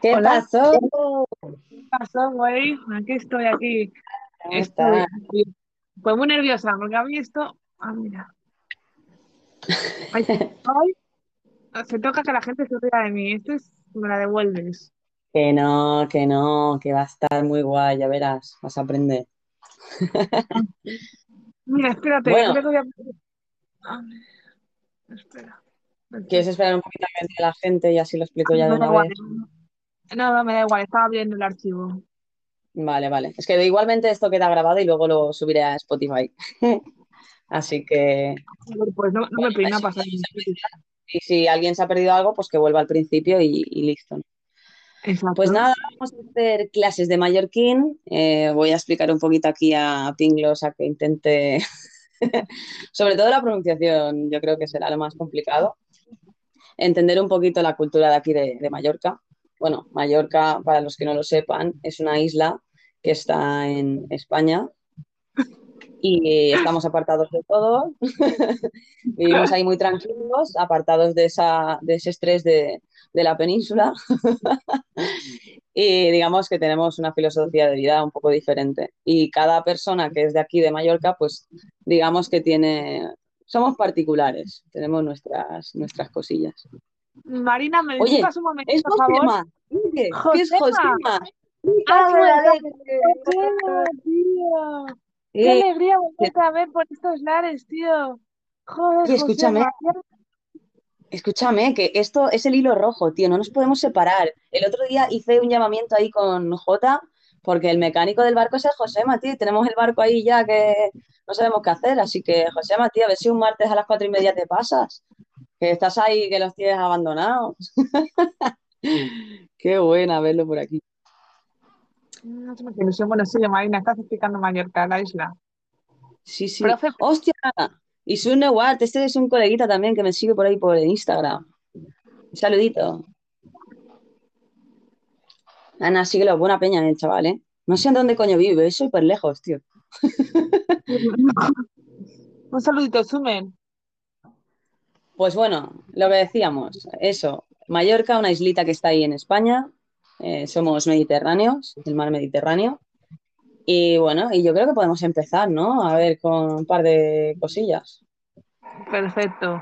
¿Qué Hola. pasó? ¿Qué pasó, güey? Aquí estoy, aquí. ¿Cómo Estoy, pues muy nerviosa, porque a mí esto. Ah, mira. Ay, se toca que la gente se ría de mí. Esto es. Me la devuelves. Que no, que no, que va a estar muy guay, ya verás, vas a aprender. Mira, espérate, Bueno. creo que voy a. Espera. ¿Quieres esperar un poquito a que la gente y así lo explico ya de una vez? No, no, me da igual. Estaba viendo el archivo. Vale, vale. Es que igualmente esto queda grabado y luego lo subiré a Spotify. Así que, Pues no, no me peina eso, pasar. y si alguien se ha perdido algo, pues que vuelva al principio y, y listo. Exacto. Pues nada, vamos a hacer clases de mallorquín. Eh, voy a explicar un poquito aquí a Pinglos a que intente, sobre todo la pronunciación, yo creo que será lo más complicado. Entender un poquito la cultura de aquí de, de Mallorca. Bueno, Mallorca, para los que no lo sepan, es una isla que está en España y estamos apartados de todo. Vivimos ahí muy tranquilos, apartados de, esa, de ese estrés de, de la península. y digamos que tenemos una filosofía de vida un poco diferente. Y cada persona que es de aquí, de Mallorca, pues digamos que tiene, somos particulares, tenemos nuestras, nuestras cosillas. Marina, ¿me Oye, disculpas un momento, Es por favor? ¿qué ¿Qué es Josema. Tío. Qué Eh, alegría volverte a ver por estos lares, tío. Joder, escúchame. Josema. Escúchame, que esto es el hilo rojo, tío, no nos podemos separar. El otro día hice un llamamiento ahí con Jota, porque el mecánico del barco es el Josema, tío, y tenemos el barco ahí ya que no sabemos qué hacer, así que Josema, tío, a ver si un martes a las cuatro y media te pasas, que estás ahí, que los tienes abandonados. Qué buena verlo por aquí. No sé qué ilusión. Bueno, sí, Marina, estás explicando Mallorca, la isla. Sí, sí. Profe, ¡Hostia! Y Sune Ward, este es un coleguita también que me sigue por ahí por Instagram. Un saludito. Ana, síguelo, buena peña el chaval, ¿eh? No sé en dónde coño vive, es súper lejos, tío. un saludito, Sumen. Pues bueno, lo que decíamos, eso, Mallorca, una islita que está ahí en España, eh, somos mediterráneos, del mar Mediterráneo, y bueno, y yo creo que podemos empezar, ¿no? A ver, con un par de cosillas. Perfecto.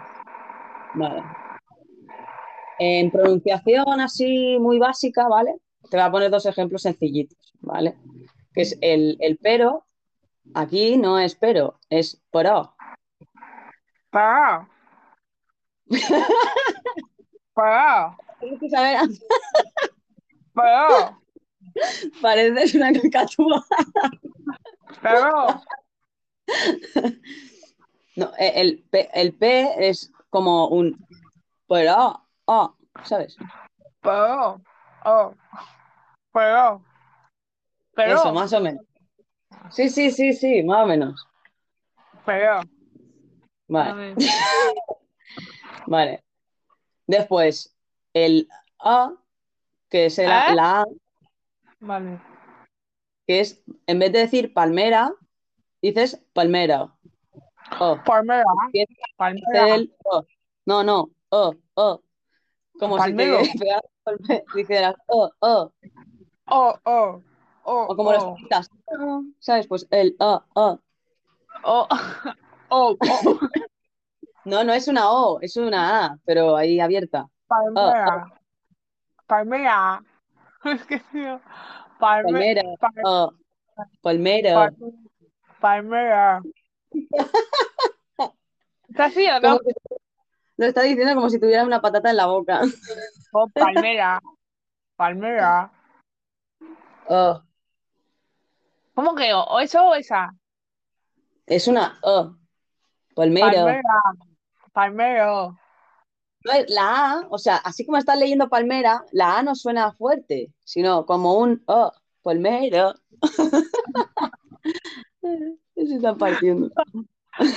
Vale. En pronunciación así muy básica, ¿vale? Te voy a poner dos ejemplos sencillitos, ¿vale? Que es el, el pero, aquí no es pero, es pro. Pará. Pará. Tienes que saber, Pará. pareces una caricatura. Pará. No, eh, el, P, el P es como un pero, oh, ¿sabes? Pará. Oh. Pará. Pero. Eso, más o menos. Sí, sí, sí, sí, más o menos. Pero. A Vale, ver. vale. Después, el A, que es el A- ¿Eh? la A, Vale. que es, en vez de decir palmera, dices palmera. O, Palmera. Palmera. el. No, no, O, O. Como Palmero. si te dijeras O, O. Oh, oh. Oh, O como los oh. quitas, ¿sabes? Pues el O, O. Oh. Oh, oh. No, no es una O, es una A, pero ahí abierta. Palmera. Palmera. Es que tío. Palme- Palmera, pal- O. Palmero. pal- Palmera. ¿Está así o no? Lo está diciendo como si tuviera una patata en la boca. Oh, palmera. Palmera. O. ¿Cómo que o? ¿O eso o esa? Es una O. Palmero. Palmera. Palmero. No es la A, o sea, así como estás leyendo palmera, la A no suena fuerte, sino como un O. Palmero. Se están partiendo.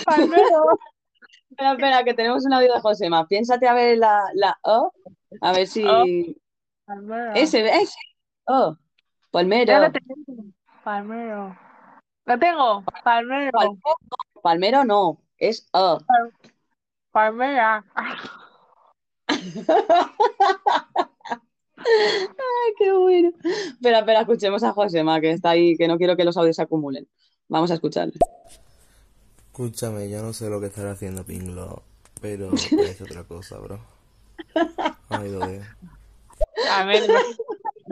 Palmero. Espera, espera, que tenemos un audio de Josema. Piénsate a ver la, la O, a ver si. O. Palmera. Ese, ese. O. Ya Palmero. lo tengo. Palmero. Lo tengo. Palmero. Palmero, palmero no, es O. Palmera. Ay, qué bueno. Espera, espera, escuchemos a Josema, que está ahí, que no quiero que los audios se acumulen. Vamos a escucharle. Escúchame, yo no sé lo que estará haciendo Pinglo, pero es otra cosa, bro. Ay, Dios. A ver,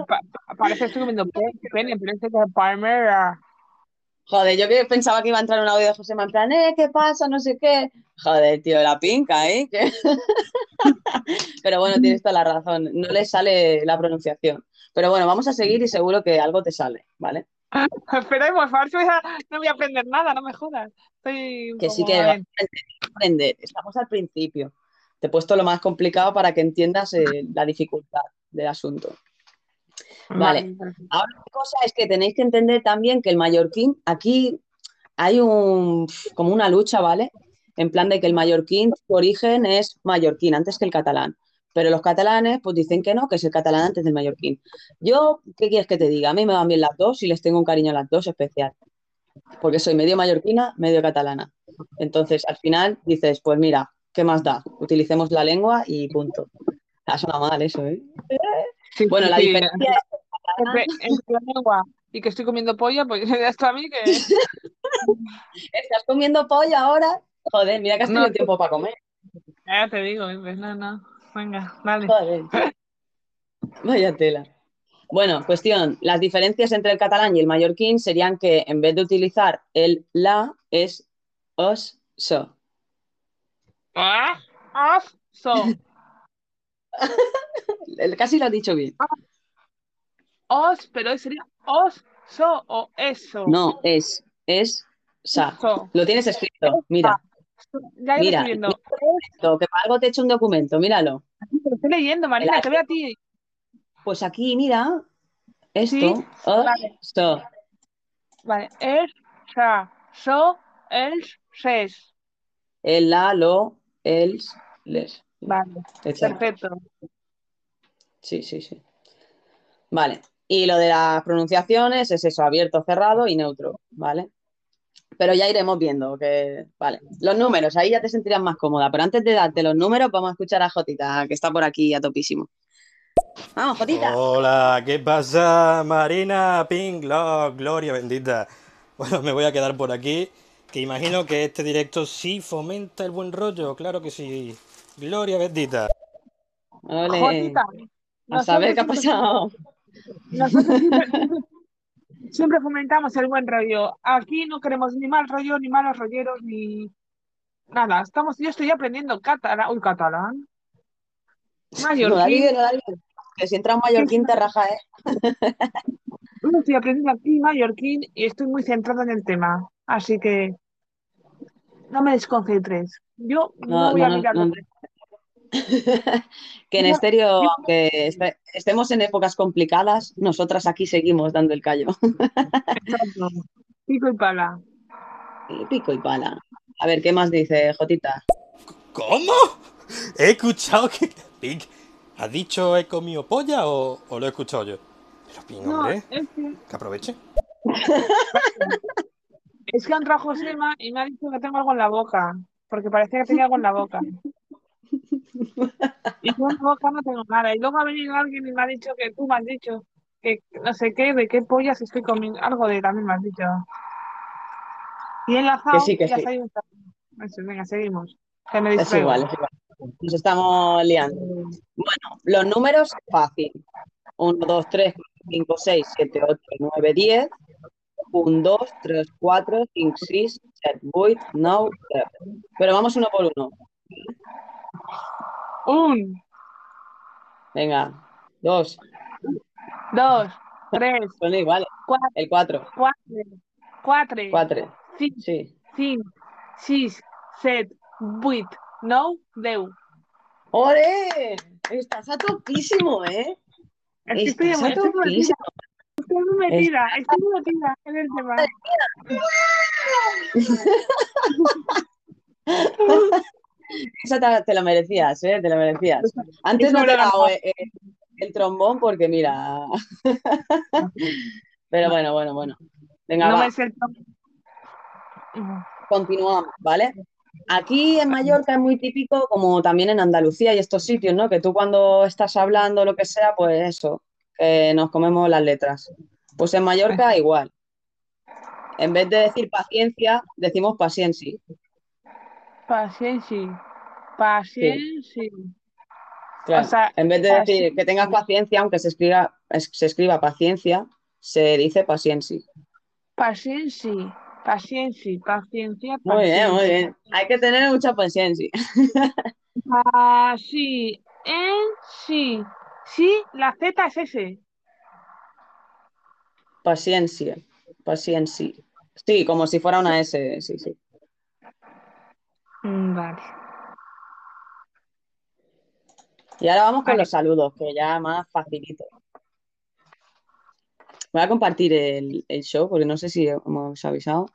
pa- pa- parece que estoy comiendo pe- pene, pero este que es Palmer. Joder, yo que pensaba que iba a entrar un audio de Josema en plan, eh, ¿qué pasa? No sé qué. Joder, tío, la pinca, ¿eh? Pero bueno, tienes toda la razón. No le sale la pronunciación. Pero bueno, vamos a seguir y seguro que algo te sale, ¿vale? Esperemos, a ver si voy a- no voy a aprender nada, no me jodas. Estoy Que sí que vas a aprender. Estamos al principio. Te he puesto lo más complicado para que entiendas eh, la dificultad del asunto. Vale. Ahora la cosa es que tenéis que entender también que el mallorquín, aquí hay un como una lucha, ¿vale? En plan de que el mallorquín, su origen es mallorquín antes que el catalán. Pero los catalanes, pues dicen que no, que es el catalán antes del mallorquín. Yo, ¿qué quieres que te diga? A mí me van bien las dos y les tengo un cariño a las dos especial. Porque soy medio mallorquina, medio catalana. Entonces, al final dices, pues mira, ¿qué más da? Utilicemos la lengua y punto. Ha sonado mal eso, ¿eh? Sí, Bueno, sí, la diferencia es Entre, lengua y que estoy comiendo polla, pues ya está a mí que. ¿Estás comiendo pollo ahora? Joder, mira que has No. tenido tiempo para comer. Ya te digo, pues no, no. Venga, dale. Joder. Vaya tela. Bueno, cuestión. Las diferencias entre el catalán y el mallorquín serían que en vez de utilizar el la, es os, so. Ah, ah, so. Casi lo has dicho bien. Os, pero hoy sería os, so o eso. No, es, es, sa. So. Lo tienes escrito. Mira, Ya mira. esto, que para algo te he hecho un documento, míralo. Lo estoy leyendo, Marina, te veo a ti. Pues aquí, mira, esto, Sí, os, vale. so. Vale, es, sa, so, els, ses. El, la, lo, els, les. Vale, perfecto. Sí, sí, sí. Vale. Y lo de las pronunciaciones es eso, abierto, cerrado y neutro, ¿vale? Pero ya iremos viendo que, vale. Los números, ahí ya te sentirás más cómoda. Pero antes de darte los números, vamos a escuchar a Jotita, que está por aquí a topísimo. Vamos, Jotita. Hola, ¿qué pasa? Marina, Ping, Lo- Gloria bendita. Bueno, me voy a quedar por aquí, que imagino que este directo sí fomenta el buen rollo, claro que sí. Gloria bendita. Ole. Jotita, A saber qué ha pasado. Nosotros siempre, fomentamos el buen rollo. Aquí no queremos ni mal rollo, ni malos rolleros, ni nada. Estamos, yo estoy aprendiendo catalán. Uy, catalán. Mallorquín. no. Que si entra un mallorquín te raja, ¿eh? Yo estoy aprendiendo aquí mallorquín y estoy muy centrada en el tema. Así que no me desconcentres. Yo no, No, voy no, a no, mirar. no. que en No. estéreo, aunque este- estemos en épocas complicadas, nosotras aquí seguimos dando el callo. Exacto. Pico y pala. Y pico y pala. A ver, ¿qué más dice Jotita? ¿Cómo? He escuchado que... Ping, ¿has dicho he comido polla o, o lo he escuchado yo? Pero Ping, No, hombre, es que, que aproveche. es que ha entrado Josema y me ha dicho que tengo algo en la boca. Porque parecía que tenía algo en la boca. Y yo en la boca no tengo nada. Y luego ha venido alguien y me ha dicho que tú me has dicho que no sé qué, de qué pollas estoy comiendo. Algo de también me has dicho. Y he enlazado Que sí, que ya sí. Eso, venga, seguimos. Que me Es igual, es igual. Nos estamos liando. Bueno, los números, fácil. 1, 2, 3, 5, 6, 7, 8, 9, 10. 1, 2, 3, 4, 5, 6, 7, 8, 9, 10. Pero vamos uno por uno. Un, Venga. Dos. dos, tres, Son iguales. cuatro, El 4. cuatro, cuatro, 4. cinc, Sí. cinc, sis, set, vuit, nou, deu. ¡Ole! Estás a topísimo, ¿eh? Es que estoy, estoy metida, estoy metida, estoy metida en el tema. Esa te, te lo merecías, ¿eh? Te lo merecías. Antes no te he dado eh, el trombón porque mira. Pero bueno, bueno, bueno. Venga, No va. el tom- Continuamos, ¿vale? aquí en Mallorca es muy típico, como también en Andalucía y estos sitios, ¿no? Que tú cuando estás hablando lo que sea, pues eso, que nos comemos las letras. Pues en Mallorca igual. En vez de decir paciencia, decimos paciencia. Paciencia. Paciencia. Claro, O sea, en vez de decir que tengas paciencia, aunque se escriba, es- se escriba paciencia, se dice paciencia. Paciencia. Paciencia. Paciencia. Muy bien, muy bien. Hay que tener mucha paciencia. Paciencia. Sí. Sí, la Z es ese. Paciencia, paciencia. Sí, como si fuera una S, sí, sí. Mm, Vale. Y ahora vamos con Vale. los saludos, que ya más facilito. Voy a compartir el, el show porque no sé si hemos avisado.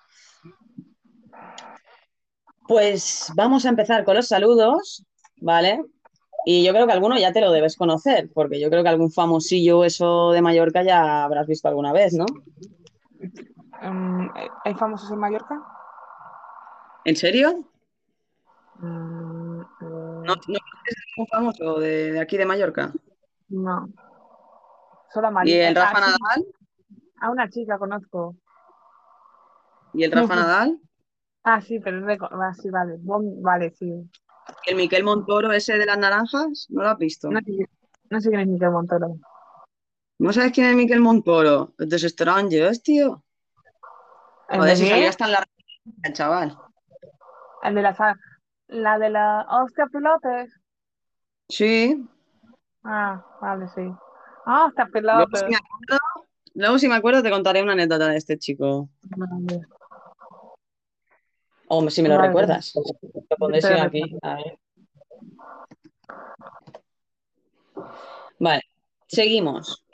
Pues vamos a empezar con los saludos, ¿vale? Y yo creo que alguno ya te lo debes conocer, porque yo creo que algún famosillo eso de Mallorca ya habrás visto alguna vez, ¿no? Mm, ¿Hay famosos en Mallorca? ¿En serio? Mm, mm, ¿No, no conoces algún famoso de, de aquí de Mallorca? no. Solo a ¿Y María. el Rafa Ah, Nadal? A una chica conozco. ¿Y el Rafa Nadal? Ah, sí, pero es de... ah, sí, vale. Vale, sí. ¿Y el Miquel Montoro ese de las naranjas? ¿No lo has visto? No sé, no sé quién es Miquel Montoro. ¿No sabes quién es Miquel Montoro? Es de Strangers, tío. ¿El Joder, de si salía hasta en la el chaval. El de la... sa- La de la... Hostia, pilotes. Sí. Ah, vale, sí. Ah, Luego pilotes. si, me acuerdo, luego, si me acuerdo, te contaré una anécdota de este chico. Vale. O si me lo Vale. recuerdas. Lo pondré sí, aquí. A ver. Vale, seguimos.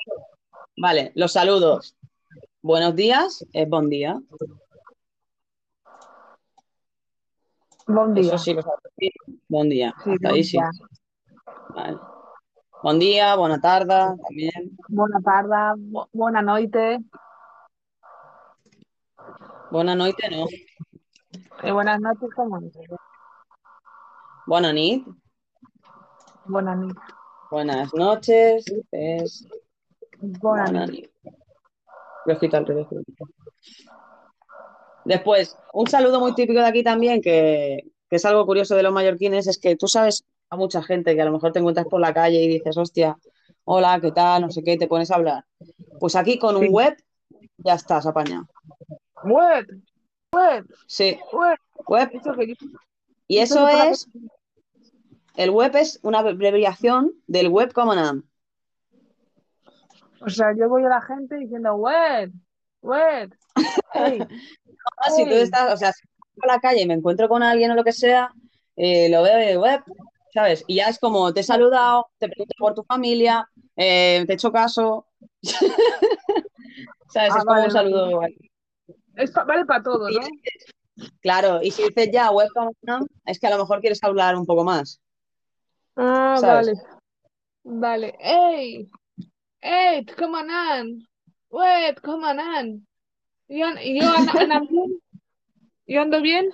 Vale, los saludos. Buenos días, es buen día. Buen día. Eso sí lo sabes. Buen día. Sí, Hasta buen ahí sí. día. Vale. Tarde también. Buena tarde, bu- buena noite Buena noite, no. y buenas noches, ¿cómo? Buena nit. Buena nit. Buenas noches. Es Buena buena nit. nit. Lo he escrito al revés. creo. Después, un saludo muy típico de aquí también, que, que es algo curioso de los mallorquines, es que tú sabes a mucha gente que a lo mejor te encuentras por la calle y dices, hostia, hola, ¿qué tal? No sé qué, te pones a hablar. Pues aquí con un Sí. web ya estás apañado. Web, web, Sí, web. web. Y eso es, el web es una abreviación del web common O sea, yo voy a la gente diciendo, web, web. Ah, si tú estás, o sea, si por la calle y me encuentro con alguien o lo que sea, eh, lo veo de web, ¿sabes? Y ya es como, te he saludado, te pregunto por tu familia, eh, te he hecho caso. ¿Sabes? Ah, es como un saludo. Es pa- vale para todo, ¿no? Claro, y si dices ya web common, es que a lo mejor quieres hablar un poco más. Ah, ¿Sabes? vale. Vale. Ey, ey, come on. Web, come on. ¿Y yo, yo bien? ¿Yo ando bien?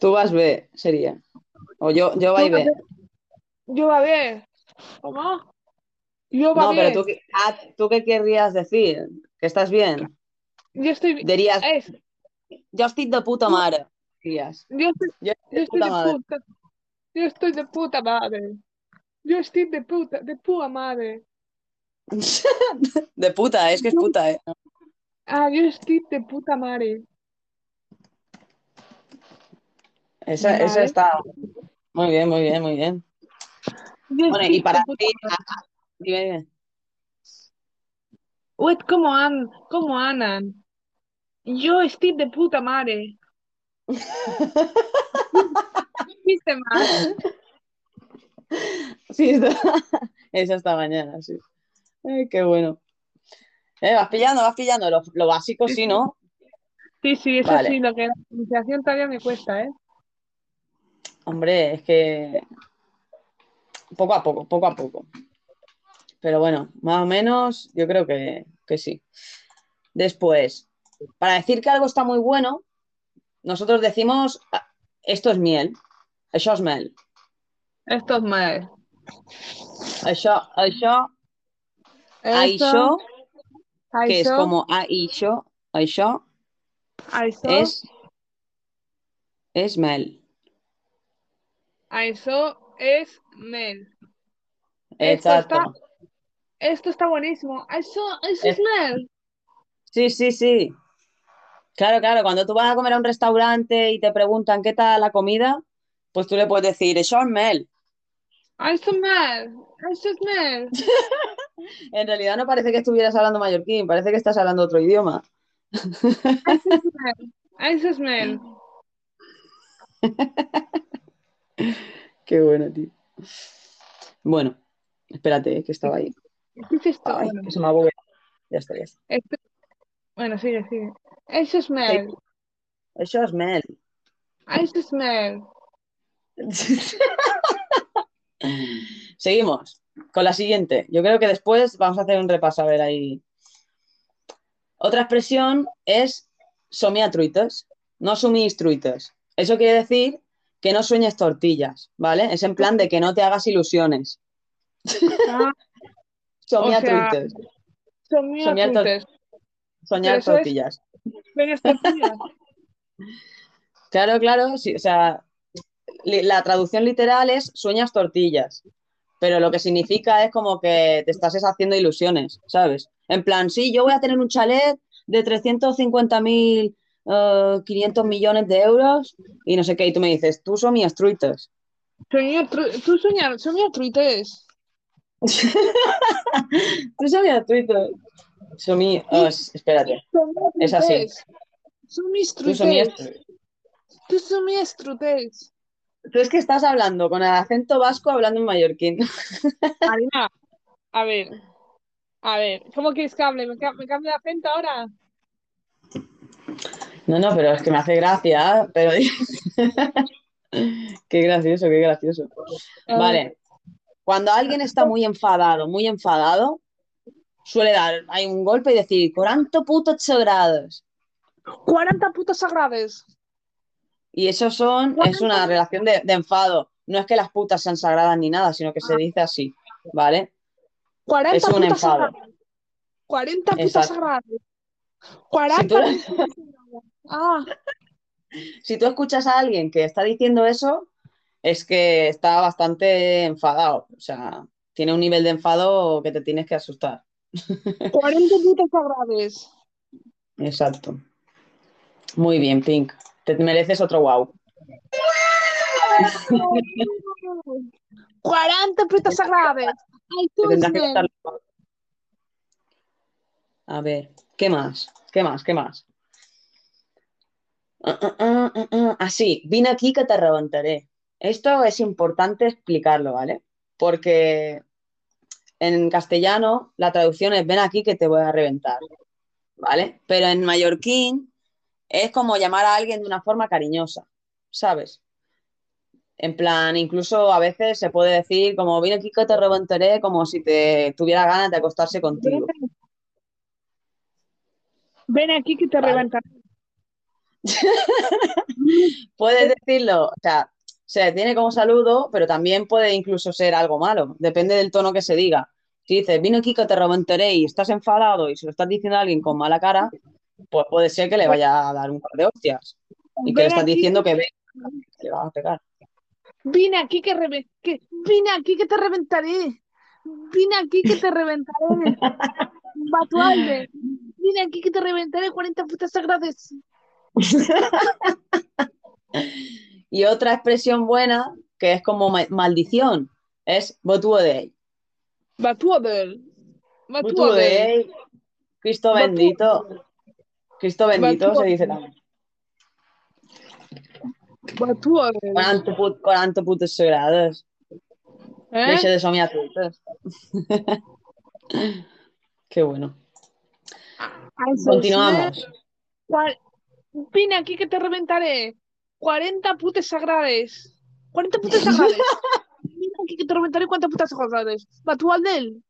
Tú vas B, sería. O yo, yo va y B. vas Yo va bien. ¿Cómo? Yo va No, bien. pero tú, qué- ah, ¿tú qué querrías decir? ¿Que estás bien? Yo estoy bien. Dirías, Es, yo estoy de puta madre. Dirías, yo estoy, yo estoy yo de estoy puta de madre. puta. Yo estoy de puta madre. Yo estoy de puta, de pura madre. De puta, es que es puta, ¿eh? Ah, yo estoy de puta madre. Esa, esa Vale. está muy bien, muy bien, muy bien. Bueno, y para ti, dime, dime. Wait, ¿cómo an, cómo andan? Yo estoy de puta madre. ¿Viste más? Sí, está- esa mañana, sí. Qué bueno. Eh, vas pillando, vas pillando. Lo, lo básico sí, ¿no? Sí, sí, eso Vale. sí, lo que la pronunciación todavía me cuesta, ¿eh? Hombre, es que poco a poco, poco a poco. Pero bueno, más o menos yo creo que, que sí. Después, para decir que algo está muy bueno, nosotros decimos, "Ah, esto es miel, això és mel, Esto es mal. això, això, això, que es como això això, es, es mel. això es mel. Esto Exacto. está, esto está buenísimo. Eso es mel. Sí, sí, sí. Claro, claro, cuando tú vas a comer a un restaurante y te preguntan qué tal la comida, pues tú le puedes decir. Eso es mel. Eso es mel. En realidad no parece que estuvieras hablando mallorquín, parece que estás hablando otro idioma. Eso es. Eso es. Qué bueno, tío. Bueno, espérate, eh, que estaba ahí. ¿Qué es? Ay, que se me ha bugueado. Ya está, ya está. bueno, sigue, sigue. Eso es mel. Això és mel. Eso es mel. Seguimos con la siguiente. Yo creo que después vamos a hacer un repaso a ver ahí. Otra expresión es truites, no sumís truites. Eso quiere decir que no sueñes tortillas, ¿vale? Es en plan de que no te hagas ilusiones. Ah, Somia O sea, truites, Soñar tor- es- tortillas. Tortillas. Claro, claro, sí, o sea, la traducción literal es sueñas tortillas, pero lo que significa es como que te estás es haciendo ilusiones, ¿sabes? En plan, sí, yo voy a tener un chalet de 350.000, eh, 500 millones de euros y no sé qué, y tú me dices, tú son mis truites. Sueño tru- Tú sueñas, sueñas truites. Tú son mis truites. Son mis, oh, es- espérate, Es así. Son mis tú son mis truites. Tú son mis truites. Tú es que estás hablando con el acento vasco hablando en mallorquín. Marina, a ver. A ver, ¿cómo quieres que hable? ¿Me, me cambio de acento ahora? No, no, pero es que me hace gracia, pero... Qué gracioso, qué gracioso. Vale. Cuando alguien está muy enfadado, muy enfadado, suele dar hay un golpe y decir 40 putos sagrados. 40 putos sagrados. Y eso son, es una relación de, de enfado. No es que las putas sean sagradas ni nada, sino que se dice así, ¿vale? 40 Es un enfado. sagrados. 40 putos Exacto. sagrados. Si 40 tú, putos sagrados. Ah, si tú escuchas a alguien que está diciendo eso, es que está bastante enfadado. O sea, tiene un nivel de enfado que te tienes que asustar. 40 putos sagrados. Exacto. Muy bien, Pink. Te mereces otro wow. 40 putos sagrados. Ay, tú Te tendrás que es quitar la- A ver, ¿qué más? ¿Qué más? ¿Qué más? Ah, ah, ah, ah, vine aquí que te reventaré. Esto es importante explicarlo, ¿vale? Porque en castellano la traducción es ven aquí que te voy a reventar, ¿vale? Pero en mallorquín es como llamar a alguien de una forma cariñosa, ¿sabes? En plan, incluso a veces se puede decir como vine aquí que te reventaré, como si te tuviera ganas de acostarse contigo. Ven aquí que te Vale. reventaré. Puedes decirlo, o sea, se tiene como saludo, pero también puede incluso ser algo malo, depende del tono que se diga. Si dices, aquí que te reventaré y estás enfadado y se lo estás diciendo a alguien con mala cara, pues puede ser que le vaya a dar un par de hostias y que le estás diciendo que- que le vas a pegar. Vine aquí que, reve- que vine aquí que te reventaré. Vine aquí que te reventaré. Batualde. Vine aquí que te reventaré 40 putas sagradas. Y otra expresión buena, que es como ma- maldición, es botuodei. Batuadel. Botuodei, Cristo bendito. Cristo bendito se dice también. Batuadel. 40, put 40 putos sagrados. ¿Eh? Deixa de somiar. Qué bueno. Continuamos. Cual- Vine aquí que te reventaré. 40 putas sagradas. 40 putas sagradas. Vine aquí que te reventaré 40 putas sagradas. Batualdel.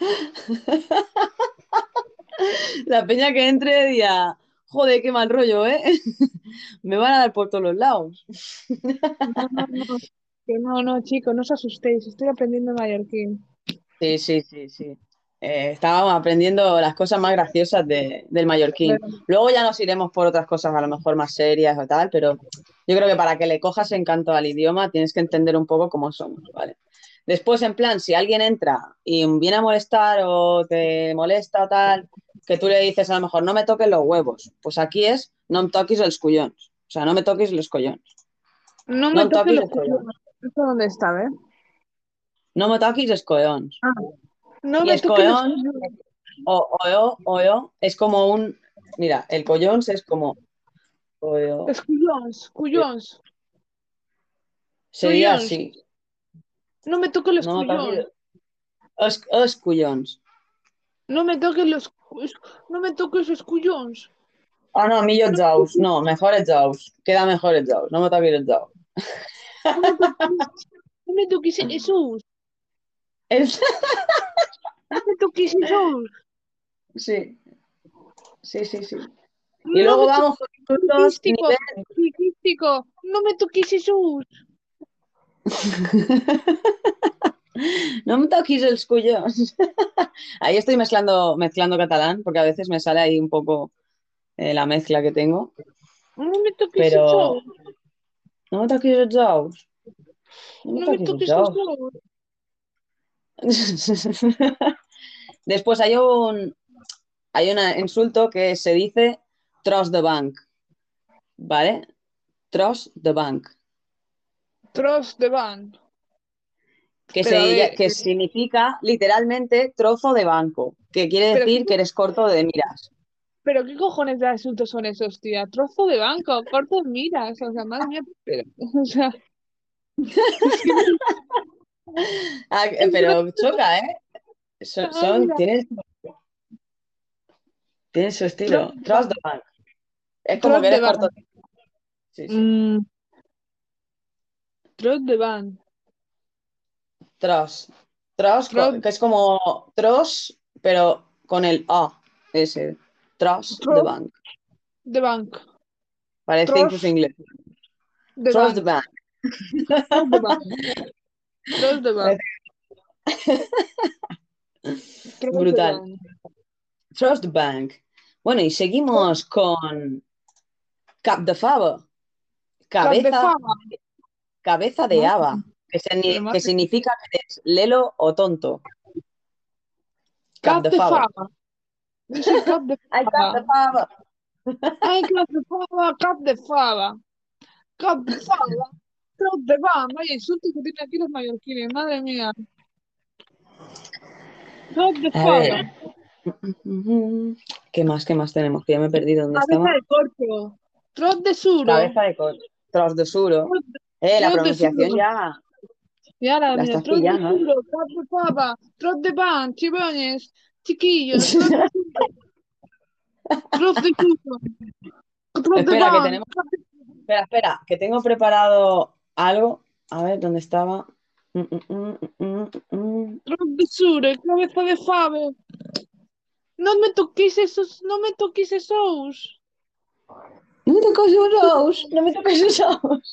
La peña que entre dirá, Joder, qué mal rollo, ¿eh? Me van a dar por todos los lados. No, no, no, que no, no, chicos, no os asustéis, estoy aprendiendo mallorquín. Sí, sí, sí, sí. Eh, estábamos aprendiendo las cosas más graciosas de- del mallorquín. Luego ya nos iremos por otras cosas a lo mejor más serias o tal, pero yo creo que para que le cojas encanto al idioma tienes que entender un poco cómo somos, ¿vale? Después, en plan, si alguien entra y viene a molestar o te molesta o tal, que tú le dices a lo mejor no me toques los huevos, pues aquí es no me toquis els collons, o sea, no me toquis los collons, No no me em toques toquis los collons, ¿Esto dónde está, eh? no me toquis els collons. No Y me es toques los collons, collons. o, oyo, oyo, es como un, mira, el collons es como, oyo, Los cuyons, cuyons. sería collons. así, No me toques los no collons. No me toques los no me toques los cuyons. Ah, no, millor els ous. No, mejor els ous. Queda mejor els ous. No me toquis els ous. No me toques esos. Els... No me toques esos. Sí. Sí, sí, sí. No Y luego me vamos con insultos nivel- no me toques esos. No me toquis els collons. Ahí estoy mezclando, mezclando catalán, porque a veces me sale ahí un poco eh, la mezcla que tengo. No me toques Pero esos. no me toquis ous. No me toquis esos. ous. Después hay un, hay un insulto que se dice tros de banc. ¿Vale? Tros de banc. Tros de van. Que, Pero a se- ver, que significa literalmente trozo de banco, que quiere decir ¿qué- que eres corto de miras. Pero qué cojones de asuntos son esos, tía. Trozo de banco, corto en miras. O sea, madre mía, pero, o sea, Ah, pero choca, ¿eh? Son, Ah, son- mira. tienen, tienen su estilo. Tros de Tros de banc. Es como que eres de corto. Sí, sí. mm, de van. Tros. Tros, Tros. que es como tros, pero con el A, ese. Tros Tros. bank. De bank. Parece Tros incluso inglés. de Tros de bank. Tros de bank. Tros de bank. Brutal. Trust Bank. Bueno, y seguimos con Cap de Fava. Cap de Cabeza, fava. cabeza de haba, que, se- que significa que eres lelo o tonto. Cap de fava. fava. Cap de Ay, cap de fava. fava. Ay, cap de fava, cap de fava. Cap de fava. Tros de van. Vaya insultos que tienen aquí los mallorquines. Madre mía. Tros de fava. ¿Qué más? ¿Qué más tenemos? Que ya me he perdido dónde Cabeza estaba. de corcho. Tros de suro. Cabeza de coche. Tros de suro. Eh, la pronunciación ya. Y ahora, La mira, tros de ¿eh? suro, cap de pan, chibones, chiquillos, tros de de Espera, que pan. tenemos. Espera, espera, que tengo preparado algo. A ver, ¿dónde estaba? Mm, mm, mm. Tros de suro, cabeza de fave. No me toquéis esos, no me toquéis esos. No me toques esos, no me toques esos.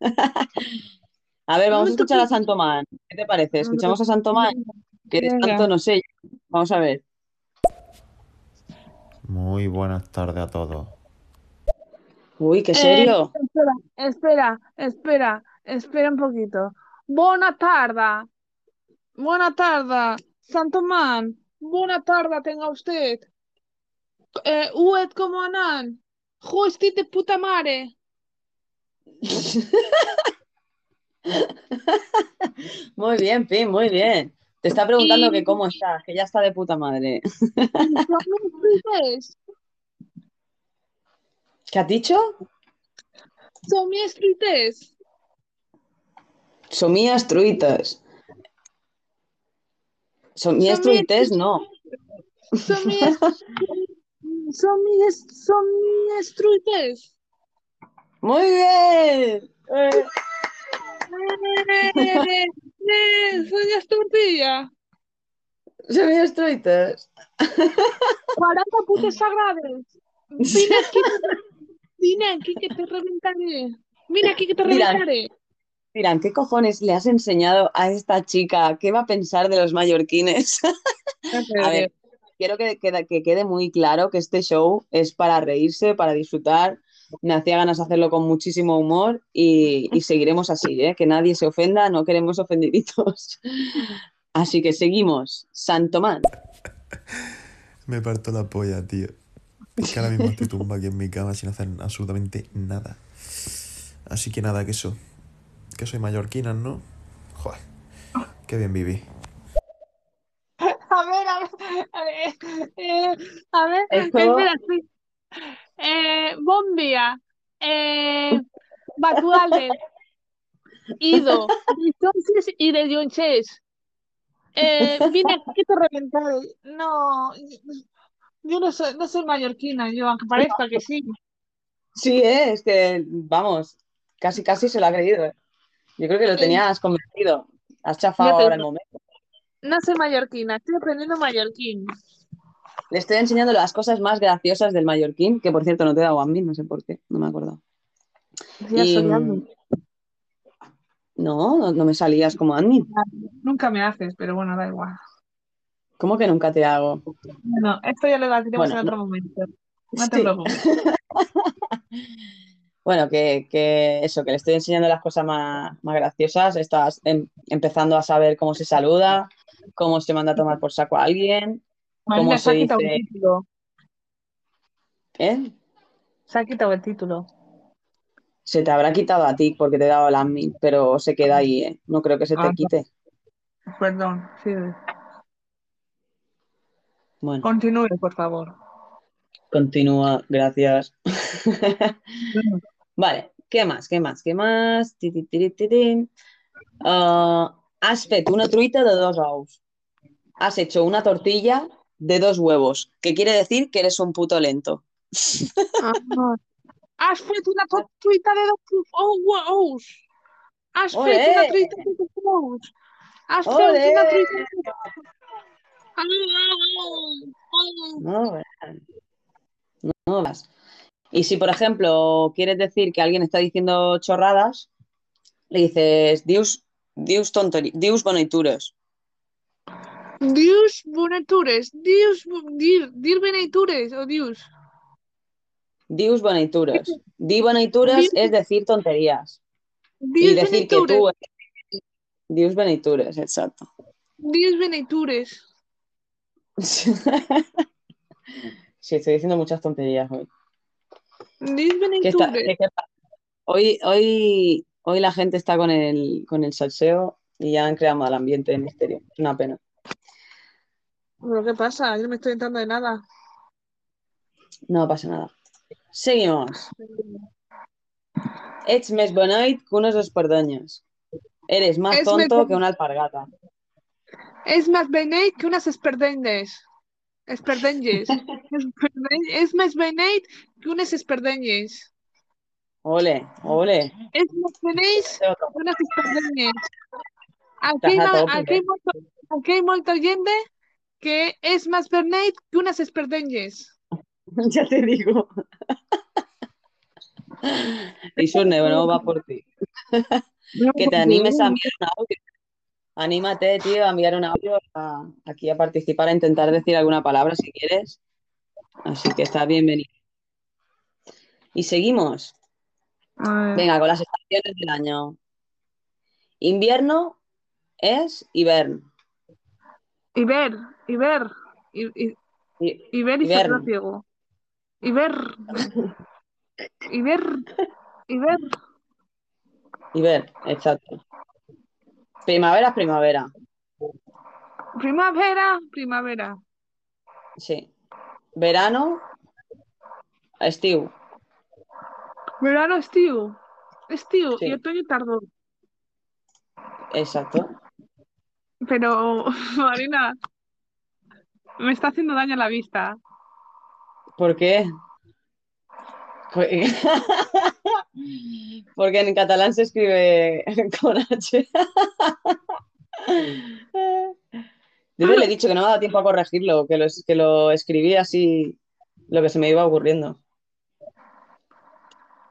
A ver, vamos a escuchar a. Santomán. ¿Qué te parece? ¿Escuchamos a Santomán? Que Venga. tanto no sé. Vamos a ver. Muy buenas tardes a todos. Uy, qué Eh, serio. espera, espera, espera, espera un poquito. Buena tarde. Buena tarde, Santomán. Buena tarde tenga usted. Eh, Uet como anan. Justit de puta mare. Muy bien, Pim, muy bien. Te está preguntando Y- que cómo estás, que ya está de puta madre. Son ¿Qué has dicho? Son mi escrites. Somías truitas. Somías Somías truites, no. Son mi es- Son mi es- son mi estruites. Muy bien. Eh, Eh, eh, soy tortilla. Somías truites. 40 putes sagrades. Vine aquí, vine aquí que te reventaré. Vine aquí que te Mira. reventaré. Dirán, ¿qué cojones le has enseñado a esta chica? ¿Qué va a pensar de los mallorquines? A ver, quiero que, quede- que quede muy claro que este show es para reírse, para disfrutar. Me hacía ganas de hacerlo con muchísimo humor y, y seguiremos así, ¿eh? Que nadie se ofenda, no queremos ofendiditos. Así que seguimos. Santomán. Me parto la polla, tío. Es que ahora mismo estoy tumbado aquí en mi cama sin hacer absolutamente nada. Así que nada, que eso. Que soy mallorquina, ¿no? Joder. Qué bien viví. A ver, a ver, a ver, eh, a ver, Esto- espera. Dia, eh, Batuales, Ido, entonces y de Yonches. Eh, vine aquí reventaré. No, yo no soy, no soy mallorquina, yo, aunque parezca que sí. Sí, ¿eh? Es que, vamos, casi casi se lo ha creído. ¿eh? Yo creo que lo tenías convencido. Has chafado ahora el momento. No soy mallorquina, estoy aprendiendo mallorquín. Le estoy enseñando las cosas más graciosas del mallorquín, que por cierto no te he dado a mí, no sé por qué, no me acuerdo. Ya Y, mm, admin. No, no, no me salías como admin. Nunca me haces, pero bueno, da igual. ¿Cómo que nunca te hago? Bueno, esto ya lo debatiremos Bueno, en otro momento. No te Sí. preocupes. Bueno, que, que eso, que le estoy enseñando las cosas más, más graciosas. Estás em- empezando a saber cómo se saluda, cómo se manda a tomar por saco a alguien, Marina, cómo se ha quitado dice, el título. ¿eh? Se ha quitado el título. Se te habrá quitado a ti porque te he dado el admin, pero se queda ahí, ¿eh? No creo que se te Ah, quite. Perdón, sí. Bueno, Continúe, por favor. continúa, gracias. Vale, què más, què más, què más? Ah, has fet una truita de dos ous. Has hecho una tortilla de dos huevos, que quiere decir que eres un puto lento. Ah. Has fet una truita de dos ous. Has fet una truita de dos ous. Has fet una truita de dos ous. No, no veas. Y si, por ejemplo, quieres decir que alguien está diciendo chorradas, le dices, dius, dius tonterí, dius bonaitures. Dius bonatures. Dius, dir, dir benaitures o dius. Dius bonaitures. Di bonaitures Dius- es decir tonterías. Y decir que benaitures. tú... Dius benaitures, exacto. Dius benaitures. Sí, estoy diciendo muchas tonterías hoy. Dius ¿Qué está- benaitures. Hoy, hoy, hoy la gente está con el, con el salseo y ya han creado mal ambiente de misterio. Es una pena. ¿Pero qué pasa? Yo no me estoy entrando de nada. No pasa nada. Seguimos. Ets més beneit que unes espardenyes. Eres más tonto que una alpargata. Es más beneit que unas esperdeñes. Esperdeñes. Esperde- Es más beneit que unas esperdeñes. Ole, ole. Es más beneit que unas esperdeñes. Aquí aquí aquí hay molta gente que es más beneit que unas esperdeñes. Ya te digo. Y Surne, bueno, va por ti. Que te animes a enviar un audio. Anímate, tío, a enviar un audio a- aquí a participar, a intentar decir alguna palabra si quieres. Así que está bienvenido. Y seguimos. Venga, con las estaciones del año. Invierno es hibern. Y ver, y, y, Y- y ver y ser ciego. Y ver, y ver, y ver. Hibern, exacto. Primavera primavera. Primavera, primavera. Sí. Verano, estiu. Verano, estío. Estío Sí. y otoño tardó. Exacto. Pero, Marina, me está haciendo daño la vista. ¿Por qué? Porque en catalán se escribe con H. Yo le he dicho que no me ha dado tiempo a corregirlo, que lo, que lo escribí así, lo que se me iba ocurriendo.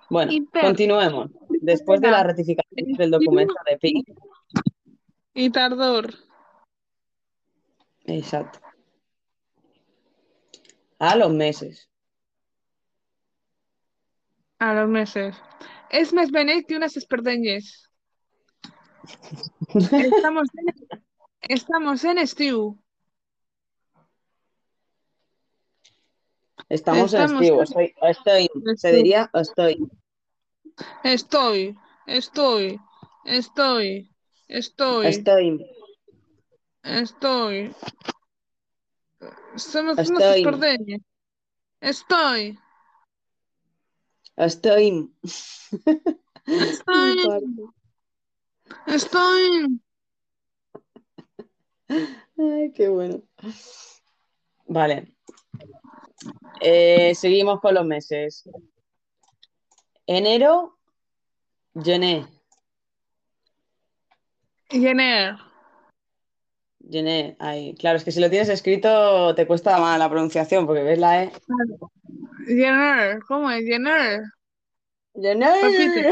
Bueno, continuemos. Después de la ratificación del documento de Pink. Y tardor. Exacto. A los meses. A los meses. Es més beneit que unes espardenyes. Estamos en, estamos en estiu. Estamos en en- Estoy, estoy, se diría estoy. Estoy, estoy, estoy, estoy, Estoy. estoy. Somos Estoy. espardenyes. Estoy. Estoy. Estoy. Estoy. Ay, qué bueno. Vale. Eh, seguimos con los meses. Enero, Gené. Llener. Gené, ahí. Claro, es que si lo tienes escrito te cuesta más la pronunciación porque ves la E. Llener. ¿Cómo es? Gené. Repite.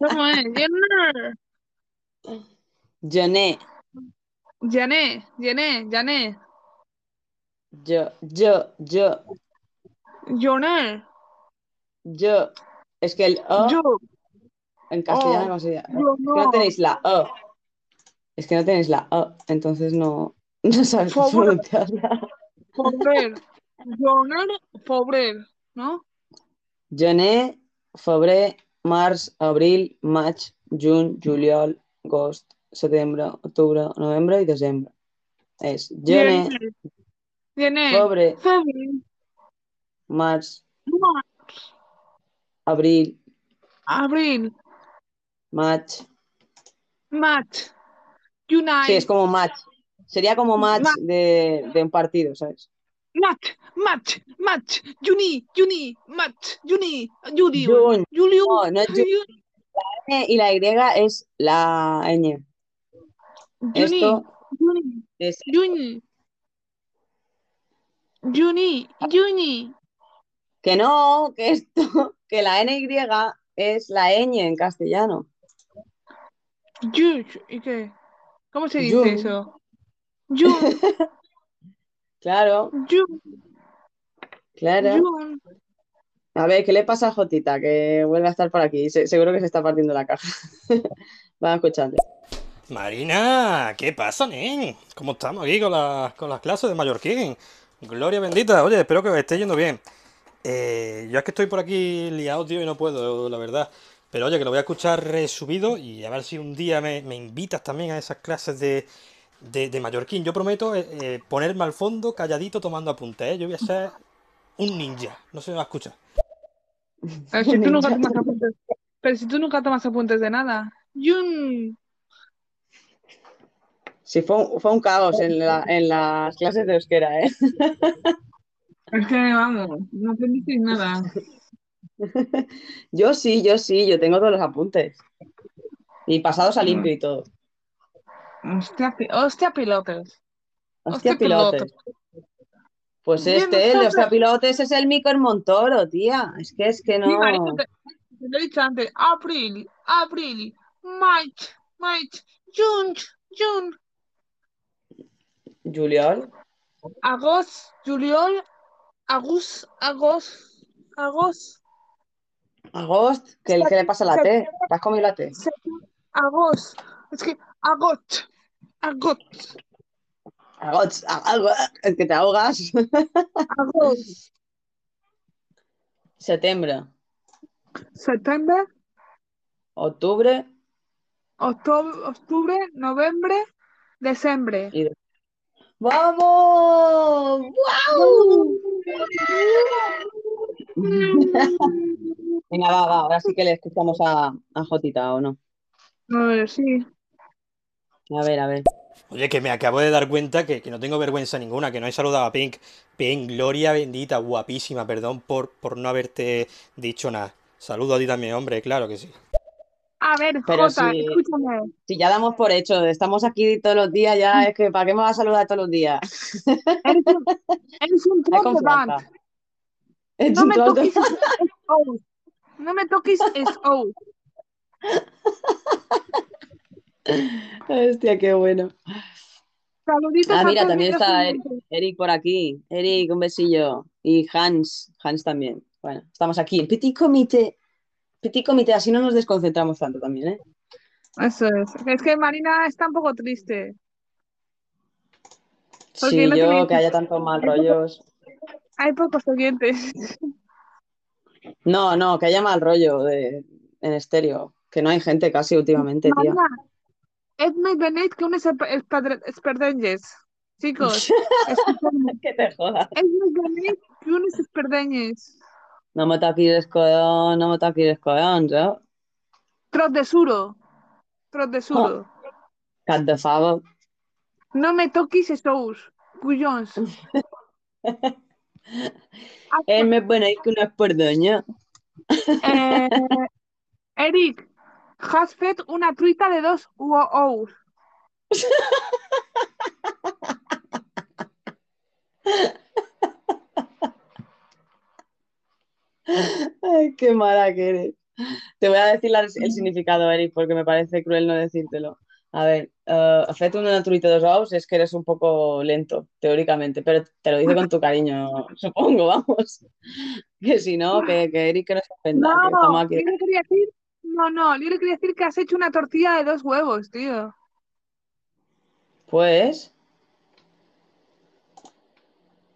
¿Cómo es? Llener. Gené. Llené, llené, llené. Yo, yo, yo, Llener. yo. Es que el O Yo. en castellano Oh, no que no no. tenéis la O. Es que no tenéis la O, entonces no, no sabes pronunciarla. Llener, febrer. ¿No? Gener, febrer, març, abril, maig, juny, juliol, agost, setembre, octubre, novembre i desembre. És gener. Llener. febrer, Febrer. març, Març. abril, Abril. maig. Maig. Sí, es como match. Sería como match Match. de, de un partido, ¿sabes? Maig, maig, maig. Juni, juni, maig, juni, juli. Juny. Julio. No, no es. Juni. N y la Y es la ñ. Esto Juni. es Juni. Juni, Juni. que no, que esto, que la NY es la ñ en castellano. ¿Y qué? ¿Cómo se dice eso? Jun, Claro, Jun, claro. A ver, ¿qué le pasa a Jotita? Que vuelve a estar por aquí. Se- seguro que se está partiendo la caja. Van a escucharle. Marina, ¿qué pasa, nen? ¿Cómo estamos aquí con, las- con las clases de Mallorquín? Gloria bendita. Oye, espero que os esté yendo bien. Eh, yo es que estoy por aquí liado, tío, y no puedo, la verdad. Pero oye, que lo voy a escuchar resubido y a ver si un día me, me invitas también a esas clases de, de, de Mallorquín. Yo prometo eh, eh, ponerme al fondo, calladito, tomando apuntes, ¿eh? Yo voy a ser un ninja. No se me va a escuchar. Pero si tú nunca tomas apuntes. Pero si tú nunca tomas apuntes de nada. Jun. Sí, fue un, fue un caos en, la- en las clases de euskera, ¿eh? Es que vamos, no aprendisteis nada. Yo sí, yo sí, yo tengo todos los apuntes. Y pasados a limpio y todo. Hostia, pi- hostia pilotes. Hostia, Hostia, pilotes. Pues Bien, este, el de hostia, pilotes es el Mico Montoro, tía. Es que es que Sí, no. marico, te, te lo he dicho antes. Abril, abril, maig, maig, jun, jun, Juliol. agost, juliol, agost, agost, agost, Agost. ¿Qué, qué le pasa a la T? ¿Te has comido la T? agost. Es que agost, Agost. agost, Es que te ahogas. agost. Septiembre. Septiembre, Octubre. octubre, octubre, noviembre, diciembre. Y... ¡Vamos! ¡Wow! Venga, va, va. Ahora sí que le escuchamos a, a Jotita, ¿o no? A ver, sí. A ver, a ver. Oye, que me acabo de dar cuenta que, que no tengo vergüenza ninguna, que no he saludado a Pink. Pink, gloria bendita, guapísima, perdón por, por no haberte dicho nada. Saludo a ti también, hombre, claro que sí. A ver, Pero Jota, si- escúchame. Si ya damos por hecho, estamos aquí todos los días, ya es que ¿para qué me vas a saludar todos los días? Eres un, un Es troll de confianza. band. Es No un me troll de- toques. No me toques eso. Hostia, qué bueno. Saluditos Ah, a mira, también está Eric, por aquí. Eric, un besillo. Y Hans, Hans también. Bueno, estamos aquí. El petit comité. Petit comité, así no nos desconcentramos tanto también, ¿eh? Eso es. Es que Marina está un poco triste. Porque Sí, no yo tiene- que haya tantos mal rollos. Hay pocos oyentes. No, no, que haya mal rollo de, en estéreo. Que no hay gente casi últimamente, tía. Més benet que unes esp- espadre- espardenyes. Chicos. Que te jodas. Més benet que unes espardenyes. No me toquis els collons, no me toquis els collons, eh? Trot de suro. Trot de suro. Cat de fava. No me toquis esos collons. És més beneit que una espardenya. Eh, Eric, has fet una truita de dos ous. Ay, qué mala que eres. Te voy a decir la- el significado, Eric, porque me parece cruel no decírtelo. A ver, eh, hacerte una de dos ous es que eres un poco lento, teóricamente, pero te lo dice con tu cariño, supongo, vamos. Que si no, que, que Eric que no se ofenda, No, aquí. yo le quería decir, no, no, yo le quería decir que has hecho una tortilla de dos huevos, tío. Pues,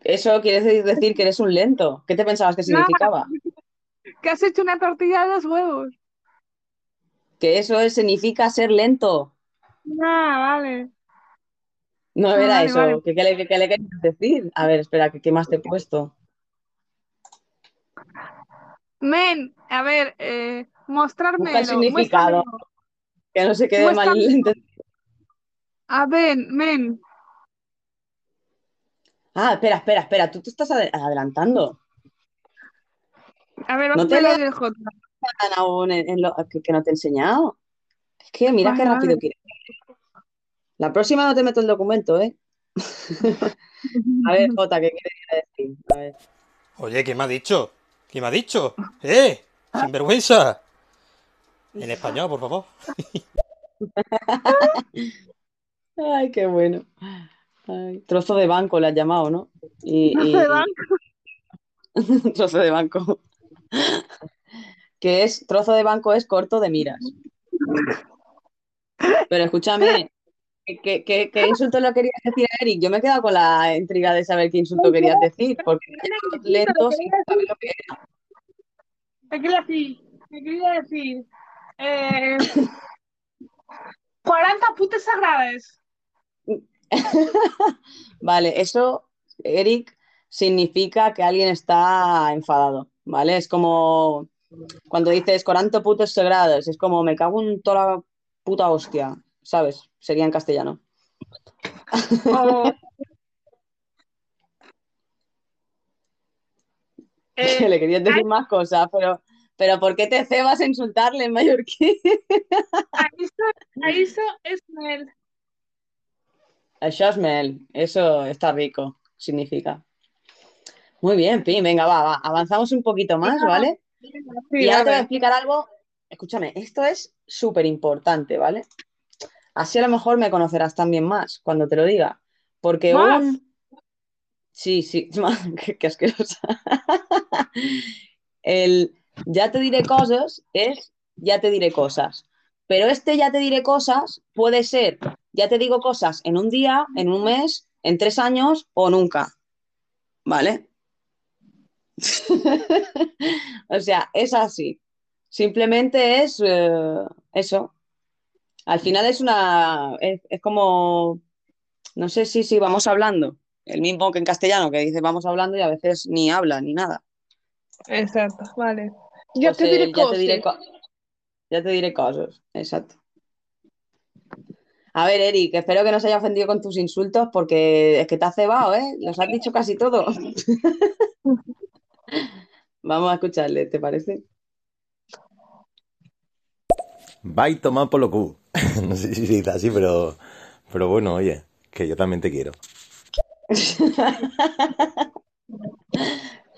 eso quiere decir que eres un lento. ¿Qué te pensabas que significaba? Que has hecho una tortilla de dos huevos. Que eso es- significa ser lento. Ah, vale. No Ah, era vale, eso. vale. ¿Qué, qué le, qué le querías decir? A ver, espera, ¿qué, qué más te he puesto? Men, a ver, eh, mostrármelo, Busca el significado. muéstramelo. Que no se quede mal entendido. A ver, men, Ah, espera, espera, espera. Tú te estás ade- adelantando. a ver, No vamos te a leer el J. En, en lo que, que no te he enseñado. Es que mira qué rápido quieres. La próxima no te meto el documento, ¿eh? A ver, Jota, ¿qué quieres decir? A ver. Oye, ¿qué me ha dicho? ¿Qué me ha dicho? ¡Eh! ¡Sinvergüenza! En español, por favor. Ay, qué bueno. Ay, trozo de banco le has llamado, ¿no? Y, Trozo y- de banco. trozo de banco. Que es, trozo de banco es corto de miras. Pero escúchame, ¿qué, qué, qué- qué insulto le querías decir a Eric? Yo me he quedado con la intriga de saber qué insulto querías decir, porque lentos y saber lo que era. ¿Qué quería decir? ¿Qué quería decir? Eh, 40 putes sagradas. Vale, eso, Eric, significa que alguien está enfadado, ¿vale? Es como cuando dices 40 putos sagrados, es como me cago en toda la puta hostia, ¿sabes? Sería en castellano. Eh, Le querías decir más cosas, pero, pero ¿por qué te cebas a insultarle en mallorquí? Aiso, Aiso es Mel. Això és mel, eso está rico, significa. Muy bien, Pim, venga, va, va, avanzamos un poquito más, ¿vale? Sí, Y ahora te voy a explicar algo. Escúchame, esto es súper importante, ¿vale? Así a lo mejor me conocerás también más cuando te lo diga. Porque ¿Más? un. Sí, sí, qué asquerosa. El ya te diré cosas es ya te diré cosas. Pero este ya te diré cosas puede ser ya te digo cosas en un día, en un mes, en tres años o nunca. ¿Vale? O sea, es así. Simplemente es eh, eso. Al final es una. Es, es como. No sé si si vamos hablando. El mismo que en castellano, que dice vamos hablando y a veces ni habla ni nada. Exacto, vale. Ya Pues te diré ya te diré cosas. co- ya te diré cosas. Exacto. A ver, Eric, espero que no se haya ofendido con tus insultos porque es que te has cebado, ¿eh? Los has dicho casi todo. Vamos a escucharle, ¿te parece? Va y toma por lo cu. No sé si se dice así, pero, pero bueno, oye, que yo también te quiero.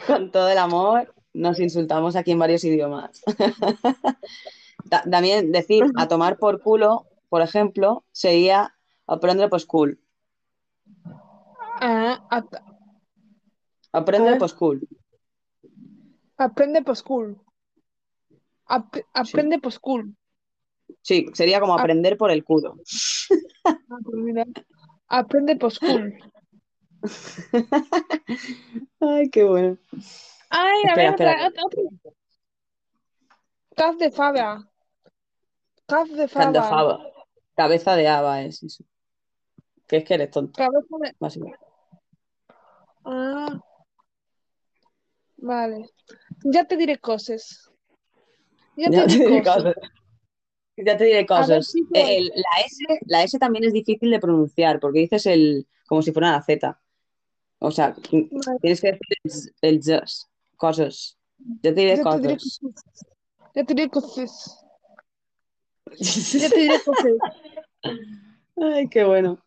Con todo el amor. nos insultamos aquí en varios idiomas. Ta- También decir a tomar por culo, por ejemplo, sería aprender pues cool. Ah, at- Aprender ver. pues cool. aprende por school. Ap- aprende por school. Sí, sería como Ah. aprender por el culo. Aprende por school. Ay, qué bueno. Ay, a Espera, ver, espera. otra, otra. Caz de fava. Caz de de fava. fava. Cabeza de haba es eso. Que es que eres tonto, Cabeza de... básicamente. Ah, vale. Ya te diré cosas. Ya Ya te te diré diré cosas. cosas. Ya te diré cosas. Eh, el- la, S, la S también es difícil de pronunciar porque dices el como si fuera la Z. O sea, Vale, tienes que decir el, el just, cosas. Ya te diré cosas. Ya te diré cosas. Ya te diré cosas. Ay, qué bueno.